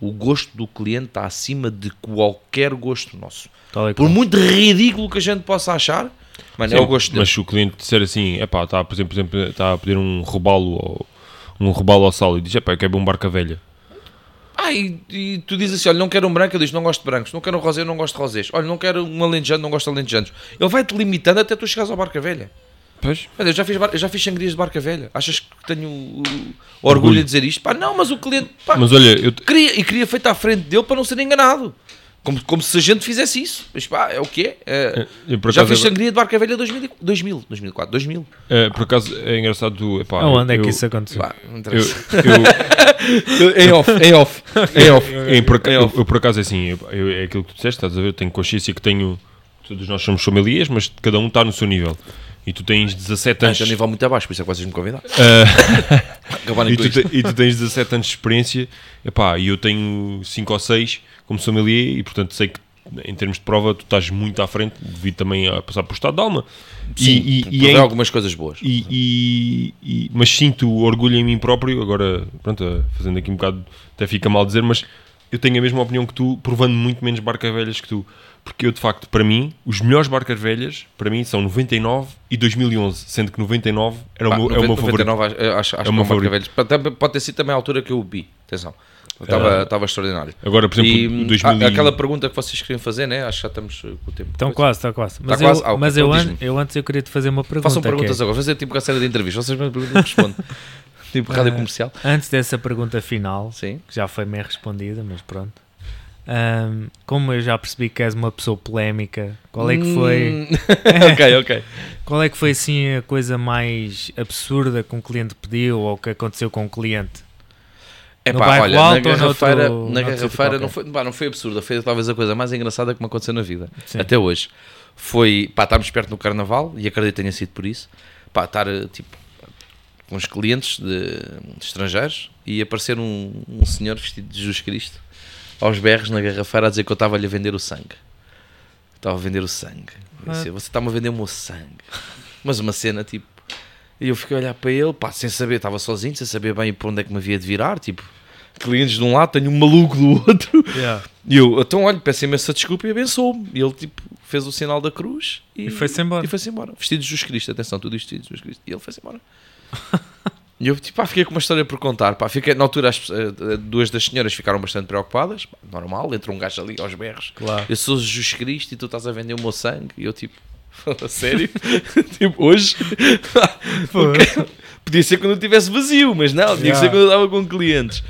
O gosto do cliente está acima de qualquer gosto nosso. Tal Por muito ridículo que a gente possa achar, mano, é Sim, o gosto dele. Mas se o cliente disser assim, epá, está, por exemplo, está a pedir um robalo ou um robalo ao sal e diz, epá, eu quero um barca velha. Ah, e, e tu dizes assim: olha, não quero um branco, ele diz: não gosto de brancos, não quero um rosé, não gosto de rosés, olha, não quero um alentejano, não gosto de alentejanos. Ele vai-te limitando até tu chegares ao barca velha. Pois. Olha, eu já fiz, bar- eu já fiz sangrias de barca velha. Achas que tenho o, o orgulho, de dizer isto? Pá, não, mas o cliente pá, Mas olha, eu, queria, e queria feito à frente dele para não ser enganado. Como, como se a gente fizesse isso. Mas pá, é o que é. É, por já fiz sangria de barca velha 2000, 2000 2004, 2000. eh, por acaso é engraçado, tu, epá, Aonde é eu, que isso aconteceu? Pá, não eu, eu, <laughs> em off, em off, em off. em por, eu, off. eu, por acaso é assim, eu, eu- é aquilo que tu disseste, estás a ver, eu tenho consciência que tenho, todos nós somos sommeliers, mas cada um está no seu nível. E tu tens 17 Ah, anos. Este é um nível muito abaixo, por isso é que vocês me convidaram. <laughs> <laughs> Acabarem E tu, te- e tu tens 17 anos de experiência, epá, e eu tenho 5 ou 6 como sommelier, e portanto sei que em termos de prova tu estás muito à frente, devido também a passar por estado de alma. Sim, e, e, e provei é- algumas coisas boas. e- e- mas sinto orgulho em mim próprio, agora, pronto, fazendo aqui um bocado, até fica mal dizer, mas eu tenho a mesma opinião que tu, provando muito menos barcas velhas que tu. Porque eu, de facto, para mim, os melhores barcas velhas, para mim, são 99 e 2011, sendo que 99 era Pá, o meu, é o meu 90, favorito. 99 acho, acho, acho É que é um barca favorito. velhos. Pode ter- sido também a altura que eu o vi. Atenção. Estava estava extraordinário. Agora, por exemplo, E, o hum, 2000 e- a- aquela pergunta que vocês queriam fazer, né? Acho que já estamos uh, com o tempo. Estão quase, está quase. Mas, quase? eu, Ah, ok, mas então eu, an- diz-me. eu antes eu queria te fazer uma pergunta. Façam que é- perguntas agora. Fazer tipo a série de entrevistas. Vocês me perguntam e eu respondo. <laughs> tipo rádio Ah, comercial. Antes dessa pergunta final, Sim. que já foi meio respondida, mas pronto. Ahm, como eu já percebi que és uma pessoa polémica, qual é que foi, Hum, <laughs> ok, ok. qual é que foi assim a coisa mais absurda que um cliente pediu ou que aconteceu com um cliente? É No pá, olha, na noutro- garrafeira, na noutro sítio garrafeira não, foi, pá, não foi absurda, foi talvez a coisa mais engraçada que me aconteceu na vida, Sim. até hoje. Foi, pá, estávamos perto do carnaval e acredito que tenha sido por isso, pá, estar eh, tipo com os clientes de, de estrangeiros e aparecer um, um senhor vestido de Jesus Cristo aos berros na garrafeira a dizer que eu estava-lhe a vender o sangue. Estava a vender o sangue. Disse, Você está-me a vender o meu sangue. Mas uma cena tipo. E eu fiquei a olhar para ele, pá, sem saber, estava sozinho, sem saber bem para onde é que me havia de virar. Tipo, clientes de um lado, tenho um maluco do outro. E eu, então, olha, peço imensa desculpa e abençoou-me. E ele, tipo, fez o sinal da cruz e, E foi-se embora. E foi-se embora. Vestido de Jesus Cristo, atenção, tudo isto vestido de Jesus Cristo. E ele foi-se embora. <laughs> E eu, tipo, pá, fiquei com uma história por contar. Pá, fiquei, na altura, as, eh, duas das senhoras ficaram bastante preocupadas. Pá, normal, entra um gajo ali aos berros. Claro. Eu sou Jesus Cristo e tu estás a vender o meu sangue. E eu, tipo, <laughs> a sério? <laughs> tipo, hoje? <laughs> Podia ser quando eu estivesse vazio, mas não, tinha que ser Yeah. quando eu estava com clientes.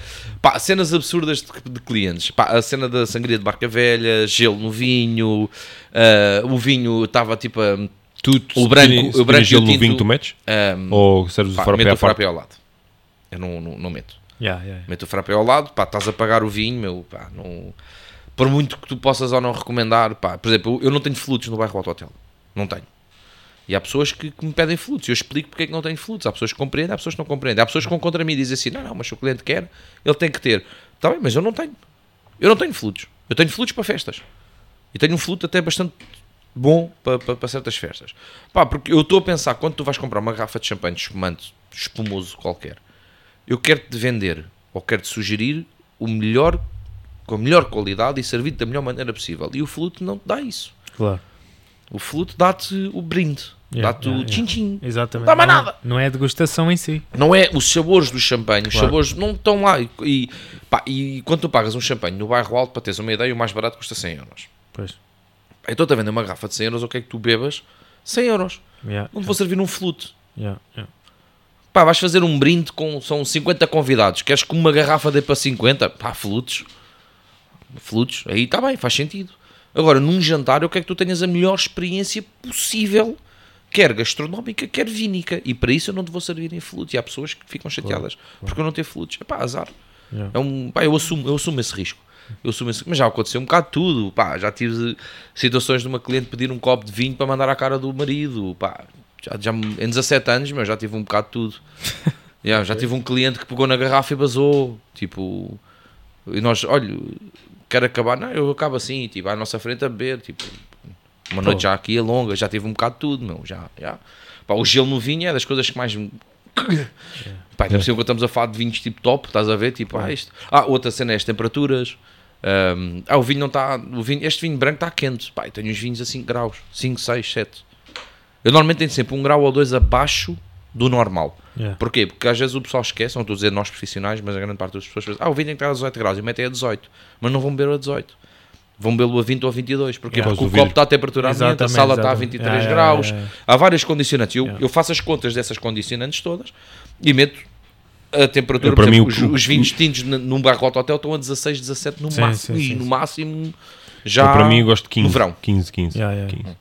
Pá, cenas absurdas de, de clientes. Pá, a cena da sangria de barca velha, gelo no vinho, ah, o vinho estava tipo a. Tu, O branco- o branco e o gelo no tinto- vinho tu metes? ah, Ou serves o pá, frappé meto o frappé ao lado. Eu não, não, não meto. Yeah, yeah, yeah. Meto o frappé ao lado, pá, estás a pagar o vinho, meu, pá, não... Por muito que tu possas ou não recomendar, pá, por exemplo, eu não tenho flutos no bairro Alto Hotel. Não tenho. E há pessoas que, que me pedem flutos. Eu explico porque é que não tenho flutos. Há pessoas que compreendem, há pessoas que não compreendem. Há pessoas que vão contra mim e dizem assim: não, não, mas se o cliente quer, ele tem que ter. Está bem, mas eu não tenho. Eu não tenho flutos. Eu tenho flutos para festas. E tenho um fluto até bastante bom para, para, para certas festas. Pá, porque eu estou a pensar, quando tu vais comprar uma garrafa de champanhe de espumante espumoso qualquer, eu quero-te vender ou quero-te sugerir o melhor, com a melhor qualidade e servir da melhor maneira possível. E o fluto não te dá isso. Claro. O flute dá-te o brinde, Yeah, dá-te yeah, o yeah. tchim-tchim. Exatamente. Dá mais não, nada. Não é a degustação em si. Não é os sabores do champanhe, os Claro. sabores não estão lá. E, e, pá, e quando tu pagas um champanhe no bairro alto, para teres uma ideia, o mais barato custa 100 euros. Pois. Então está a vender uma garrafa de 100 euros, o que é que tu bebas? 100 euros. Yeah, Não te vou servir um flute. yeah, yeah. Pá, vais fazer um brinde com. São 50 convidados. Queres que uma garrafa dê para 50? Pá, flutes. Flutes. Aí está bem, faz sentido. Agora, num jantar, eu quero que tu tenhas a melhor experiência possível, quer gastronómica, quer vínica. E para isso eu não te vou servir em flute. E há pessoas que ficam chateadas porque eu não tenho flutes. É pá, azar. Yeah. É um, pá, eu, assumo, eu assumo esse risco. Eu assumo esse, mas já aconteceu um bocado de tudo. Pá, já tive situações de uma cliente pedir um copo de vinho para mandar à cara do marido. Pá, já, já, em 17 anos, mas já tive um bocado de tudo. <laughs> Já, já tive um cliente que pegou na garrafa e basou. Tipo, e nós, olha, quero acabar. Não, eu acabo assim, tipo, à nossa frente a beber. Tipo, uma noite já aqui é longa, já tive um bocado de tudo, meu. Já, já. Pá, o gelo no vinho é das coisas que mais me. Pá, ainda por cima quando estamos a falar de vinhos tipo top, estás a ver? Tipo, ah, isto. Ah, outra cena é as temperaturas. Ahm, ah, o vinho não está. Este vinho branco está quente. Pá, tenho uns vinhos a 5 graus, 5, 6, 7. Eu normalmente tenho sempre um grau ou dois abaixo do normal. Yeah. Porquê? Porque às vezes o pessoal esquece, não estou a dizer nós profissionais, mas a grande parte das pessoas pensa, ah, o vinho tem que estar a 18 graus e metem a 18, mas não vão beber a 18. Vão bebê-lo a 20 ou 22. Porquê? Yeah. Porque o copo está a temperatura ambiente, a Exatamente, sala está a exatamente. 23 Yeah, graus. Há várias condicionantes. Eu, eu faço as contas dessas condicionantes todas e meto a temperatura. É, para por mim, exemplo, o os, os vinhos tintos num barro alto hotel estão a 16, 17 no Sim, máximo. sim, e sim, no sim. máximo já. Eu, para mim, eu gosto de 15. no verão. 15, 15. Yeah, yeah. 15.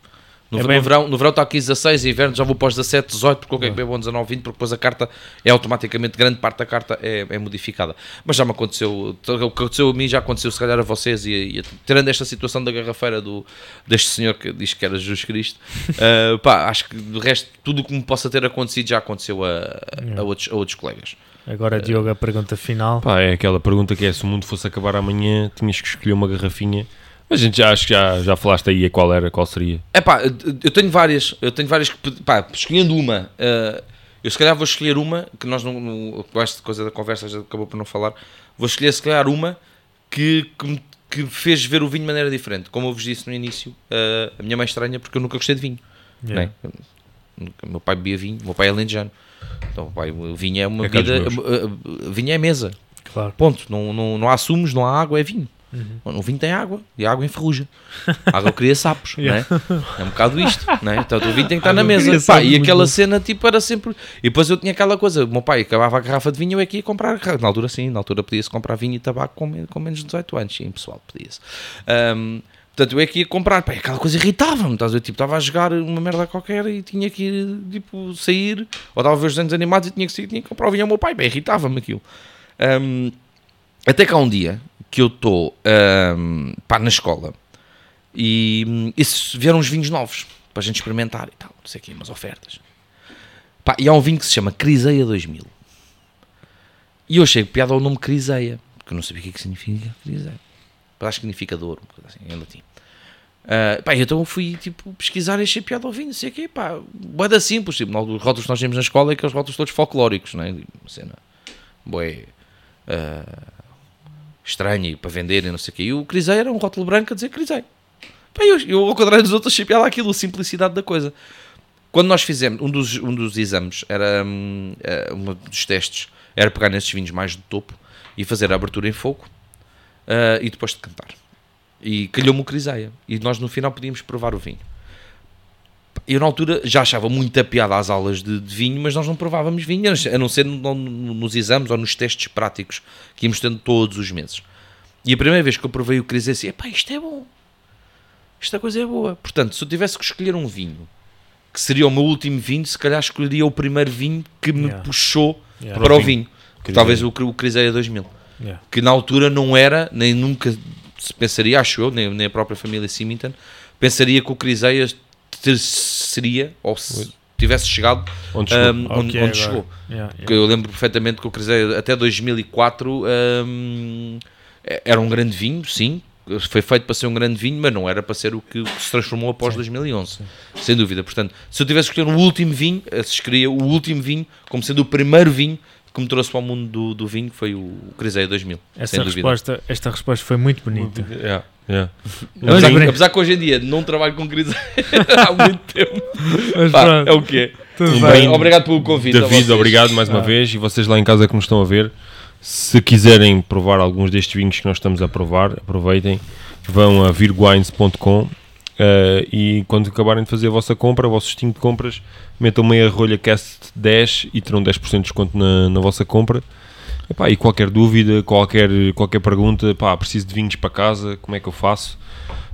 No, É no bem- verão, no verão está aqui 16, em inverno já vou para os 17, 18, porque eu quero que bebam 19, 20, porque depois a carta é automaticamente, grande parte da carta é, é modificada. Mas já me aconteceu, o que aconteceu a mim já aconteceu se calhar a vocês, e, e tirando esta situação da garrafeira do, deste senhor que diz que era Jesus Cristo, ah, <laughs> pá, acho que do resto, tudo o que me possa ter acontecido já aconteceu a, a, outros, a outros colegas. Agora, Diogo, a pergunta final. Pá, é aquela pergunta que é: se o mundo fosse acabar amanhã, tinhas que escolher uma garrafinha. Mas a gente já acho que já, já falaste aí a qual era, qual seria. É pá, eu tenho várias, eu tenho várias que, pá, escolhendo uma, eh, eu se calhar vou escolher uma, que nós não, não- com esta coisa da conversa já acabou por não falar, vou escolher se calhar uma que, que, me- que fez ver o vinho de maneira diferente. Como eu vos disse no início, eh, a minha mãe estranha porque eu nunca gostei de vinho. Yeah. né? Nunca- Meu pai bebia vinho, meu pai é alentejano. Então, o vinho é uma É vida, meus. eh, eh, vinho é mesa, Claro. ponto. Não, não, não há sumos, não há água, é vinho. Uhum. O vinho tem água e a água enferruja. A água cria sapos, <laughs> não é? É um bocado isto, não é? Então o vinho tem que estar na mesa. Pá, e aquela bom. cena tipo era sempre. E depois eu tinha aquela coisa: o meu pai acabava a garrafa de vinho, eu é que ia comprar. Na altura, sim, na altura podia-se comprar vinho e tabaco com, com menos de 18 anos, sim, pessoal, podia-se. Ahm, Portanto, eu é que ia comprar, pá, aquela coisa irritava-me, estás a ver? Tipo, estava a jogar uma merda qualquer e tinha que ir, tipo, sair, ou estava a ver os desenhos animados e tinha que sair, tinha que comprar o vinho ao meu pai, pá, irritava-me aquilo. Ahm, até que há um dia que eu estou ahm, pá, na escola e, hum, e vieram uns vinhos novos para a gente experimentar e tal, não sei o quê, umas ofertas. Pá, e há um vinho que se chama Criseia 2000. E eu achei piada ao nome Criseia, porque eu não sabia o que, é que significa Criseia. Acho que significa dor, uma coisa assim, em latim. Ah, pá, então fui tipo, pesquisar e achei piada ao vinho, não sei o quê, pá, boeda simples, tipo, os rótulos que nós temos na escola é aqueles rótulos todos folclóricos, é? Uma cena, boé, ah, estranha e para vender e não sei o quê. E o Crisei era um rótulo branco a dizer Crisei. Pá, eu, eu ao contrário dos outros achei piada aquilo, a simplicidade da coisa. Quando nós fizemos, um dos, um dos exames, era hum, eh, um dos testes, era pegar nesses vinhos mais do topo e fazer a abertura em fogo ah, e depois de cantar. E calhou-me o Criseia. E nós no final podíamos provar o vinho. Eu na altura já achava muita piada às aulas de, de vinho, mas nós não provávamos vinho, a não ser no- no- nos exames ou nos testes práticos que íamos tendo todos os meses. E a primeira vez que eu provei o Criseia, assim, epá, isto é bom. Esta coisa é boa. Portanto, se eu tivesse que escolher um vinho, que seria o meu último vinho, se calhar escolheria o primeiro vinho que me Yeah. puxou Yeah. para o vinho. vinho. Criseia. Talvez o, o Criseia 2000 Yeah. que na altura não era, nem nunca se pensaria, acho eu, nem, nem a própria família Symington, pensaria que o Criseia ter- seria, ou se tivesse chegado Onde chegou? um, Ok, onde, chegou. Yeah, yeah. Eu lembro perfeitamente que o Criseia até 2004 um, era um grande vinho, sim, foi feito para ser um grande vinho, mas não era para ser o que se transformou após 2011, sem dúvida. Portanto, se eu tivesse escolher o último vinho, eh, se escolheria o último vinho como sendo o primeiro vinho que me trouxe para o mundo do, do vinho foi o Crisei 2000. Essa sem dúvida. resposta, esta resposta foi muito bonita. Yeah, yeah. Apesar, Olha, apesar que hoje em dia não trabalho com Crisei <laughs> há muito tempo. Mas Pá, é o que é. Um. Obrigado pelo convite. David, obrigado mais uma Ah. vez. E vocês lá em casa que nos estão a ver, se quiserem provar alguns destes vinhos que nós estamos a provar, aproveitem, vão a virguines.com eh, e quando acabarem de fazer a vossa compra, o vosso destino de compras, metam meia rolha cast 10 e terão 10% de desconto na, na vossa compra. Epá, e qualquer dúvida, qualquer, qualquer pergunta, pá, preciso de vinhos para casa, como é que eu faço?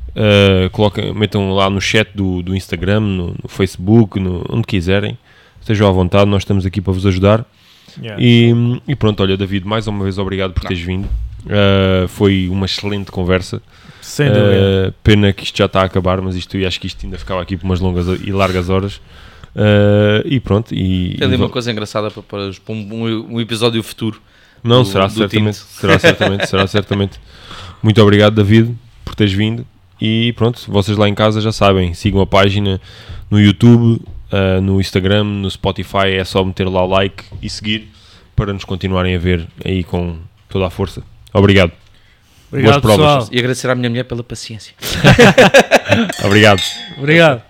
Uh, coloquem, metam lá no chat do, do Instagram, no, no Facebook, no- onde quiserem. Estejam à vontade, nós estamos aqui para vos ajudar. Yeah. E, e pronto, olha, David, mais uma vez obrigado por teres vindo. Uh, foi uma excelente conversa. Sem dúvida. Uh, pena que isto já está a acabar, mas isto, eu acho que isto ainda ficava aqui por umas longas e largas horas. Uh, e pronto. E, Tem ali e uma coisa engraçada para, para, um, um episódio futuro. Não, do- será do certamente, Tinto. será <laughs> certamente, será certamente. Muito obrigado, David, por teres vindo. E pronto, vocês lá em casa já sabem, sigam a página no YouTube, ah, no Instagram, no Spotify, é só meter lá o like e seguir para nos continuarem a ver aí com toda a força. Obrigado. Obrigado, provas. pessoal. E agradecer à minha mulher pela paciência. <laughs> <laughs> Obrigado. Obrigado.